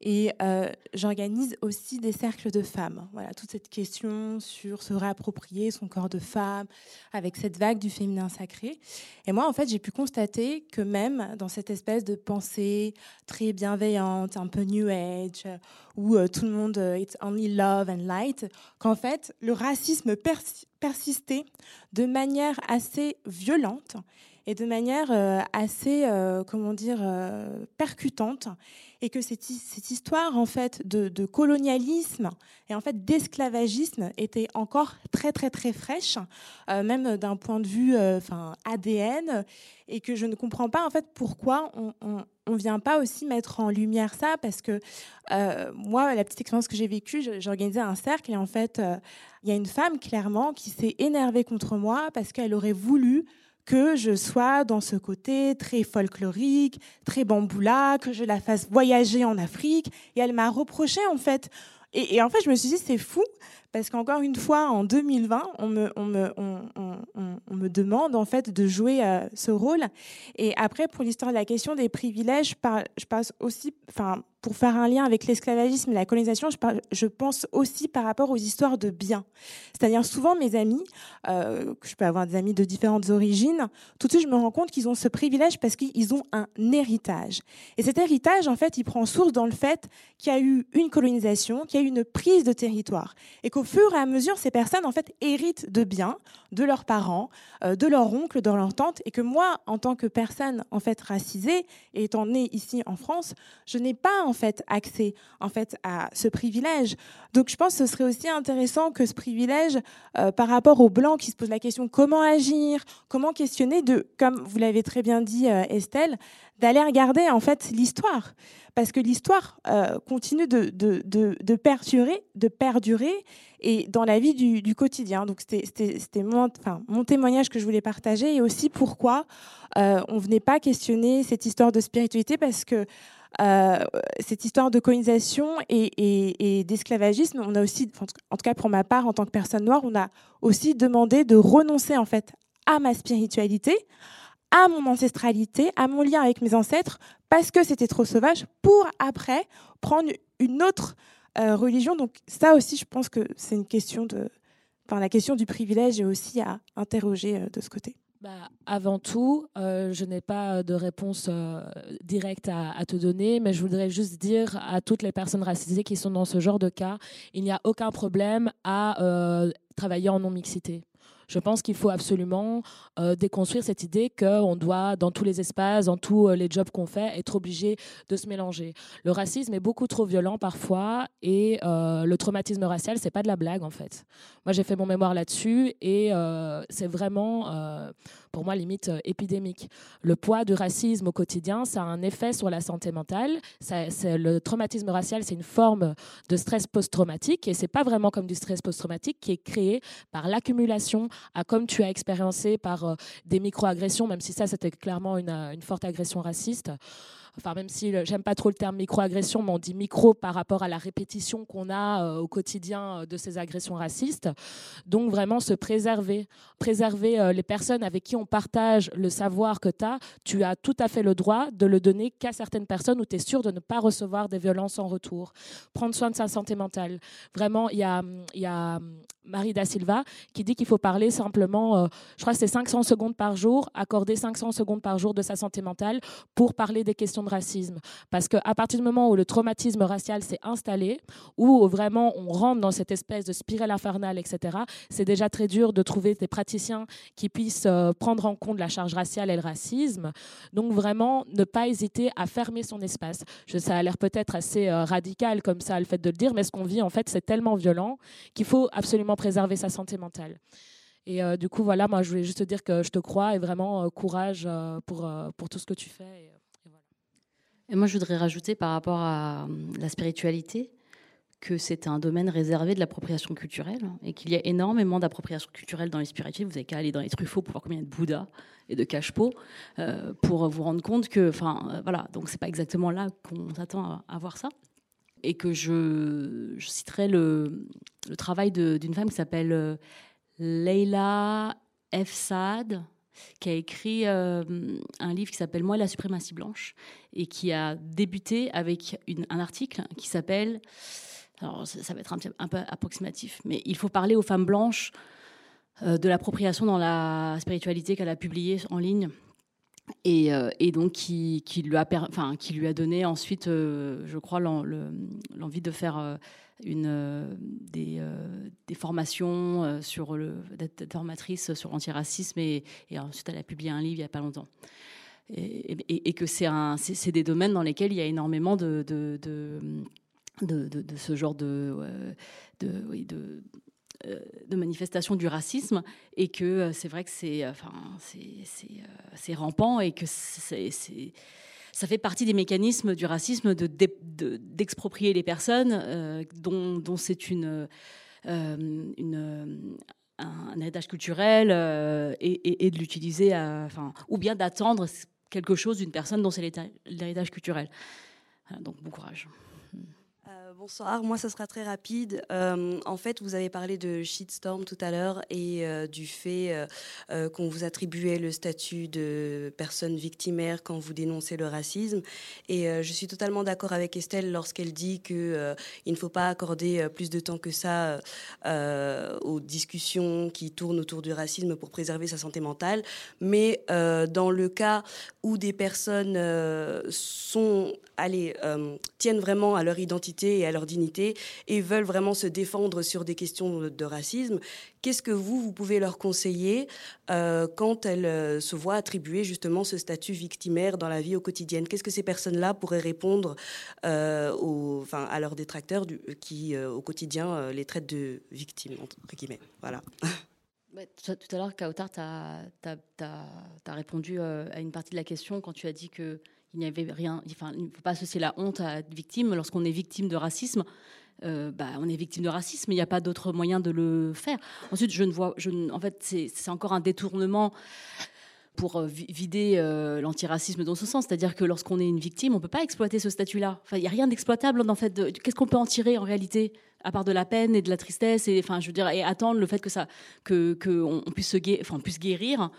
[SPEAKER 23] et euh, j'organise aussi des cercles de femmes. Voilà, toute cette question sur se réapproprier son corps de femme avec cette vague du féminin sacré. Et moi, en fait, j'ai pu constater que même dans cette espèce de pensée très bienveillante, un peu new age, où euh, tout le monde it's only love and light, qu'en fait, le racisme persistait de manière assez violente et de manière euh, assez, euh, comment dire, euh, percutante, et que cette, cette, histoire en fait de, colonialisme et en fait d'esclavagisme était encore très très très fraîche, même d'un point de vue, enfin ADN, et que je ne comprends pas en fait pourquoi on vient pas aussi mettre en lumière ça parce que moi, la petite expérience que j'ai vécue, j'ai organisé un cercle et en fait, il y a une femme clairement qui s'est énervée contre moi parce qu'elle aurait voulu que je sois dans ce côté très folklorique, très bamboula, que je la fasse voyager en Afrique. Et elle m'a reproché, en fait. Et, en fait, je me suis dit, c'est fou, parce qu'encore une fois, en 2020, on me, demande, en fait, de jouer euh, ce rôle. Et après, pour l'histoire de la question des privilèges, je, passe aussi, enfin, pour faire un lien avec l'esclavagisme et la colonisation, je, je, pense aussi par rapport aux histoires de biens. C'est-à-dire souvent mes amis, euh, je peux avoir des amis de différentes origines, tout de suite je me rends compte qu'ils ont ce privilège parce qu'ils ont un héritage. Et cet héritage, en fait, il prend source dans le fait qu'il y a eu une colonisation, qu'il y a eu une prise de territoire. Et qu'au fur et à mesure, ces personnes, en fait, héritent de biens, de leurs parents, euh, de leurs oncles, de leurs tantes. Et que moi, en tant que personne, en fait, racisée, et étant née ici en France, je n'ai pas, en fait accès en fait à ce privilège. Donc je pense que ce serait aussi intéressant que ce privilège euh, par rapport aux blancs qui se posent la question comment agir, comment questionner de comme vous l'avez très bien dit euh, Estelle, d'aller regarder en fait l'histoire parce que l'histoire euh, continue de, de, de, perdurer, et dans la vie du, quotidien. Donc c'était mon, témoignage que je voulais partager et aussi pourquoi on venait pas questionner cette histoire de spiritualité parce que euh, cette histoire de colonisation et, d'esclavagisme, on a aussi, en tout cas pour ma part, en tant que personne noire, on a aussi demandé de renoncer en fait à ma spiritualité, à mon ancestralité, à mon lien avec mes ancêtres, parce que c'était trop sauvage, pour après prendre une autre euh, religion. Donc ça aussi, je pense que c'est une question de, enfin la question du privilège est aussi à interroger euh, de ce côté.
[SPEAKER 12] Bah, avant tout, euh, je n'ai pas de réponse directe à, te donner, mais je voudrais juste dire à toutes les personnes racisées qui sont dans ce genre de cas, il n'y a aucun problème à travailler en non-mixité. Je pense qu'il faut absolument euh, déconstruire cette idée qu'on doit, dans tous les espaces, dans tous euh, les jobs qu'on fait, être obligé de se mélanger. Le racisme est beaucoup trop violent parfois et euh, le traumatisme racial, c'est pas de la blague en fait. Moi, j'ai fait mon mémoire là-dessus et c'est vraiment, pour moi, limite épidémique. Le poids du racisme au quotidien, ça a un effet sur la santé mentale. Ça, le traumatisme racial, c'est une forme de stress post-traumatique et c'est pas vraiment comme du stress post-traumatique qui est créé par l'accumulation à comme tu as expériencé par euh, des micro-agressions, même si ça, c'était clairement une, euh, une forte agression raciste enfin même si j'aime pas trop le terme micro-agression, mais on dit micro par rapport à la répétition qu'on a euh, au quotidien de ces agressions racistes. Donc vraiment se préserver, préserver les personnes avec qui on partage le savoir que tu as, tu as tout à fait le droit de le donner qu'à certaines personnes où tu es sûr de ne pas recevoir des violences en retour. Prendre soin de sa santé mentale. Vraiment, il y a, y a Marie Da Silva, qui dit qu'il faut parler simplement, euh, je crois que c'est 500 secondes par jour, accorder 500 secondes par jour de sa santé mentale pour parler des questions de racisme. Parce qu'à partir du moment où le traumatisme racial s'est installé, où vraiment on rentre dans cette espèce de spirale infernale, etc., c'est déjà très dur de trouver des praticiens qui puissent euh, prendre en compte la charge raciale et le racisme. Donc vraiment, ne pas hésiter à fermer son espace. Ça a l'air peut-être assez euh, radical comme ça, le fait de le dire, mais ce qu'on vit, en fait, c'est tellement violent qu'il faut absolument préserver sa santé mentale. Et euh, du coup, voilà, moi, je voulais juste te dire que je te crois et vraiment courage pour, pour tout ce que tu fais.
[SPEAKER 10] Moi, je voudrais rajouter par rapport à la spiritualité que c'est un domaine réservé de l'appropriation culturelle et qu'il y a énormément d'appropriation culturelle dans les spiritualités. Vous n'avez qu'à aller dans les truffaut pour voir combien il y a de Bouddha et de cache pour vous rendre compte que, enfin, voilà, donc c'est pas exactement là qu'on s'attend à, à voir ça et que je, citerai le, travail d'une femme qui s'appelle euh, Leila F. Saad, qui a écrit euh, un livre qui s'appelle Moi la suprématie blanche et qui a débuté avec un article qui s'appelle, alors ça, va être un, peu approximatif, mais il faut parler aux femmes blanches euh, de l'appropriation dans la spiritualité qu'elle a publiée en ligne euh, et, donc qui, lui a enfin, qui lui a donné ensuite, euh, je crois, l'envie de faire euh, une, des, formations sur le formatrice sur l'antiracisme et, ensuite elle a publié un livre il n'y a pas longtemps. Et, que c'est c'est des domaines dans lesquels il y a énormément de, de, de, de ce genre de, de, euh, de manifestation du racisme et que euh, c'est vrai que c'est enfin, c'est rampant et que c'est ça fait partie des mécanismes du racisme de, d'exproprier les personnes euh, dont, c'est une, une un, héritage culturel et, et, de l'utiliser, enfin, ou bien d'attendre quelque chose d'une personne dont c'est l'héritage culturel. donc bon courage.
[SPEAKER 24] Bonsoir, moi ça sera très rapide. Euh, en fait, vous avez parlé de shitstorm tout à l'heure et euh, du fait euh, qu'on vous attribuait le statut de personne victimaire quand vous dénoncez le racisme. Et je suis totalement d'accord avec Estelle lorsqu'elle dit que il ne faut pas accorder plus de temps que ça aux discussions qui tournent autour du racisme pour préserver sa santé mentale. Mais dans le cas où des personnes sont, allez, tiennent vraiment à leur identité et à leur dignité et veulent vraiment se défendre sur des questions de racisme, qu'est-ce que vous, vous pouvez leur conseiller euh, quand elles euh, se voient attribuer justement ce statut victimaire dans la vie au quotidien? Qu'est-ce que ces personnes-là pourraient répondre euh, aux, enfin, à leurs détracteurs qui, au quotidien, les traitent de victimes, Voilà.
[SPEAKER 10] tout à l'heure, Kautar, tu as, as, répondu à une partie de la question quand tu as dit que il n'y avait rien. Il ne faut pas associer la honte à être victime. Lorsqu'on est victime de racisme, euh, bah, on est victime de racisme, il n'y a pas d'autre moyen de le faire. Ensuite, je ne vois, en fait, c'est encore un détournement pour euh, vider euh, l'antiracisme dans ce sens. C'est-à-dire que lorsqu'on est une victime, on ne peut pas exploiter ce statut-là. Enfin, il n'y a rien d'exploitable en fait. Qu'est-ce qu'on peut en tirer en réalité à part de la peine et de la tristesse et enfin je veux dire et attendre le fait que ça que, puisse se guérir, guérir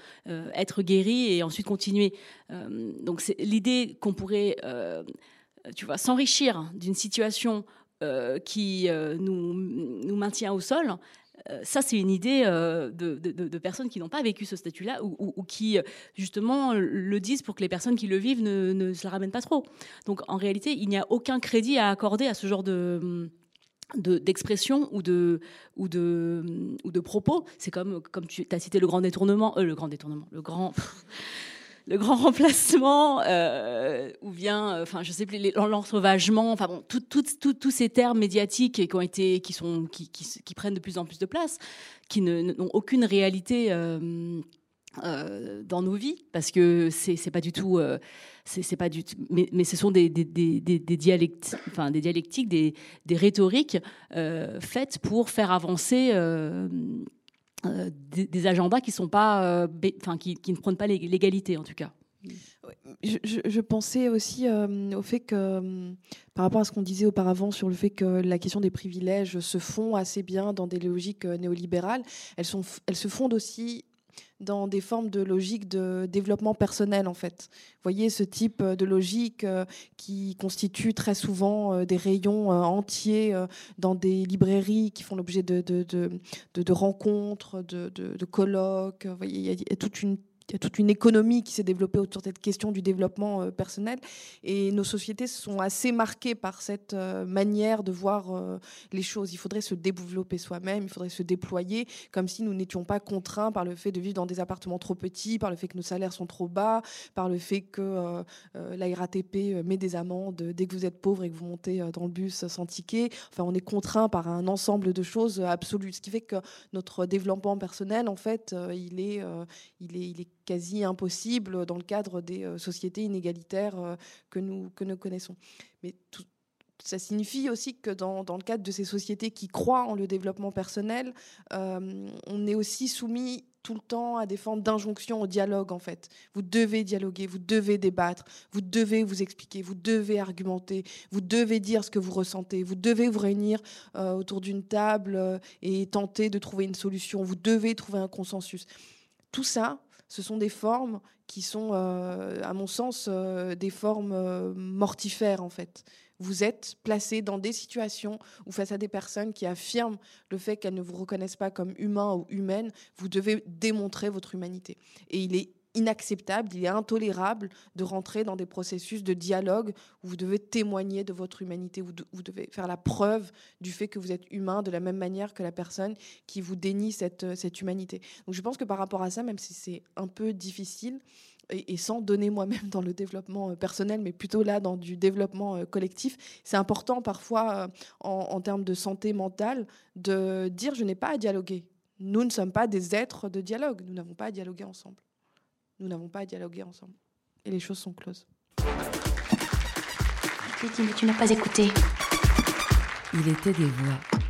[SPEAKER 10] être guéri et ensuite continuer donc c'est l'idée qu'on pourrait tu vois s'enrichir d'une situation qui nous, nous maintient au sol euh, ça, c'est une idée euh, de, personnes qui n'ont pas vécu ce statut-là ou, qui, justement, le disent pour que les personnes qui le vivent ne, se la ramènent pas trop. Donc, en réalité, il n'y a aucun crédit à accorder à ce genre de d'expression ou de ou de ou de propos c'est comme comme tu as cité le grand détournement euh, le grand détournement le grand le grand remplacement, euh, ou bien, euh, enfin, je sais plus, l'ensauvagement, enfin bon, tous ces termes médiatiques qui sont, qui, prennent de plus en plus de place, qui n'ont aucune réalité. Euh, dans nos vies parce que c'est pas du tout c'est pas du tout, mais, ce sont des, dialectiques des rhétoriques faites pour faire avancer euh, des, agendas euh, qui, ne prônent pas l'égalité en tout cas.
[SPEAKER 11] Je, pensais aussi euh, au fait que, par rapport à ce qu'on disait auparavant sur le fait que la question des privilèges se fond assez bien dans des logiques néolibérales, elles, elles se fondent aussi dans des formes de logique de développement personnel, en fait. Vous voyez ce type euh, de logique euh, qui constitue très souvent euh, des rayons entiers dans des librairies qui font l'objet de, de, de, rencontres, de, colloques. Vous voyez, il y a toute une il y a toute une économie qui s'est développée autour de cette question du développement euh, personnel. Et nos sociétés sont assez marquées par cette euh, manière de voir euh, les choses. Il faudrait se développer soi-même, il faudrait se déployer, comme si nous n'étions pas contraints par le fait de vivre dans des appartements trop petits, par le fait que nos salaires sont trop bas, par le fait que la RATP met des amendes dès que vous êtes pauvre et que vous montez dans le bus sans ticket. Enfin, on est contraint par un ensemble de choses absolues. Ce qui fait que notre développement personnel, en fait, il est, il est, il est quasi impossible dans le cadre des euh, sociétés inégalitaires euh, que nous, que nous connaissons. Mais tout, ça signifie aussi que dans, dans, le cadre de ces sociétés qui croient en le développement personnel, euh, on est aussi soumis tout le temps à des formes d'injonction au dialogue, en fait. Vous devez dialoguer, vous devez débattre, vous devez vous expliquer, vous devez argumenter, vous devez dire ce que vous ressentez, vous devez vous réunir autour d'une table et tenter de trouver une solution, vous devez trouver un consensus. Tout ça, ce sont des formes qui sont, euh, à mon sens, euh, des formes euh, mortifères, en fait. Vous êtes placé dans des situations où, face à des personnes qui affirment le fait qu'elles ne vous reconnaissent pas comme humain ou humaine, vous devez démontrer votre humanité. Et il est inacceptable, il est intolérable de rentrer dans des processus de dialogue où vous devez témoigner de votre humanité, où vous devez faire la preuve du fait que vous êtes humain de la même manière que la personne qui vous dénie cette, cette humanité. Donc je pense que par rapport à ça, même si c'est un peu difficile, et, sans donner moi-même dans le développement euh, personnel, mais plutôt là dans du développement euh, collectif, c'est important parfois euh, en termes de santé mentale de dire je n'ai pas à dialoguer. Nous ne sommes pas des êtres de dialogue, nous n'avons pas à dialoguer ensemble nous n'avons pas à dialoguer ensemble. Et les choses sont closes.
[SPEAKER 4] Tu n'as pas écouté.
[SPEAKER 9] Il était des voix.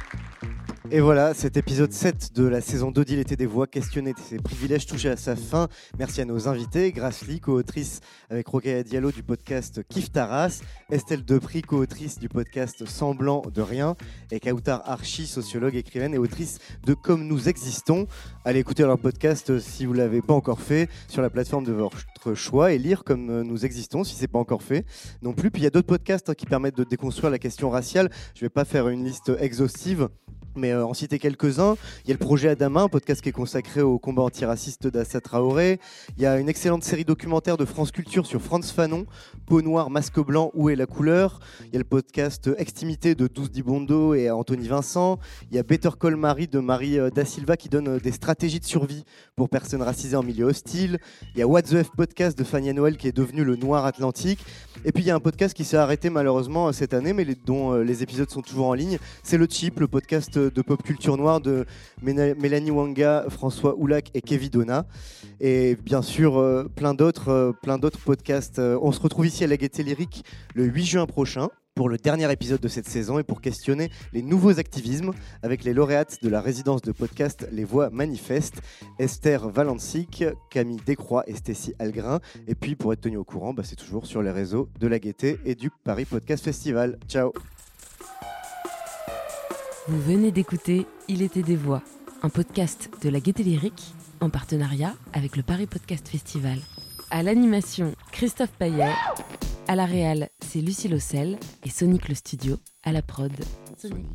[SPEAKER 1] Et voilà, cet épisode 7 de la saison 2 d'Il était des voix questionnées ses privilèges touchés à sa fin. Merci à nos invités, Grace Lee, co-autrice avec Rokhaya Diallo du podcast Kif Taras, Estelle Depri, co-autrice du podcast Semblant de rien, et Kautar Archi, sociologue, écrivaine et autrice de Comme nous existons. Allez écouter leur podcast si vous ne l'avez pas encore fait sur la plateforme de votre choix et lire Comme nous existons si ce n'est pas encore fait non plus. Puis il y a d'autres podcasts hein, qui permettent de déconstruire la question raciale. Je ne vais pas faire une liste exhaustive mais euh, en citer quelques-uns. Il y a le projet Adama, un podcast qui est consacré au combat antiraciste d'Assa Traoré. Il y a une excellente série documentaire de France Culture sur Franz Fanon, Peau noire, masque blanc, où est la couleur Il y a le podcast Extimité de Douce Dibondo et Anthony Vincent. Il y a Better Call Marie de Marie euh, Da Silva qui donne euh, des stratégies de survie pour personnes racisées en milieu hostile. Il y a What the F podcast de Fania Noël qui est devenu le Noir Atlantique. Et puis il y a un podcast qui s'est arrêté malheureusement cette année, mais dont les épisodes sont toujours en ligne. C'est le Chip, le podcast de pop culture noire de Mélanie Wanga, François Oulac et Kevin Donna. Et bien sûr, euh, plein d'autres euh, plein d'autres podcasts. Euh, on se retrouve ici à la Gaieté Lyrique le 8 juin prochain pour le dernier épisode de cette saison et pour questionner les nouveaux activismes avec les lauréates de la résidence de podcast Les Voix Manifestes, Esther Valancic, Camille Descroix et Stécie Algrin. Et puis pour être tenu au courant, bah, c'est toujours sur les réseaux de la Gaieté et du Paris Podcast Festival. Ciao
[SPEAKER 9] vous venez d'écouter Il était des voix, un podcast de la Gaieté Lyrique en partenariat avec le Paris Podcast Festival. À l'animation, Christophe Payet. À la réal, c'est Lucie Lossel et Sonic le Studio à la prod. Sonic.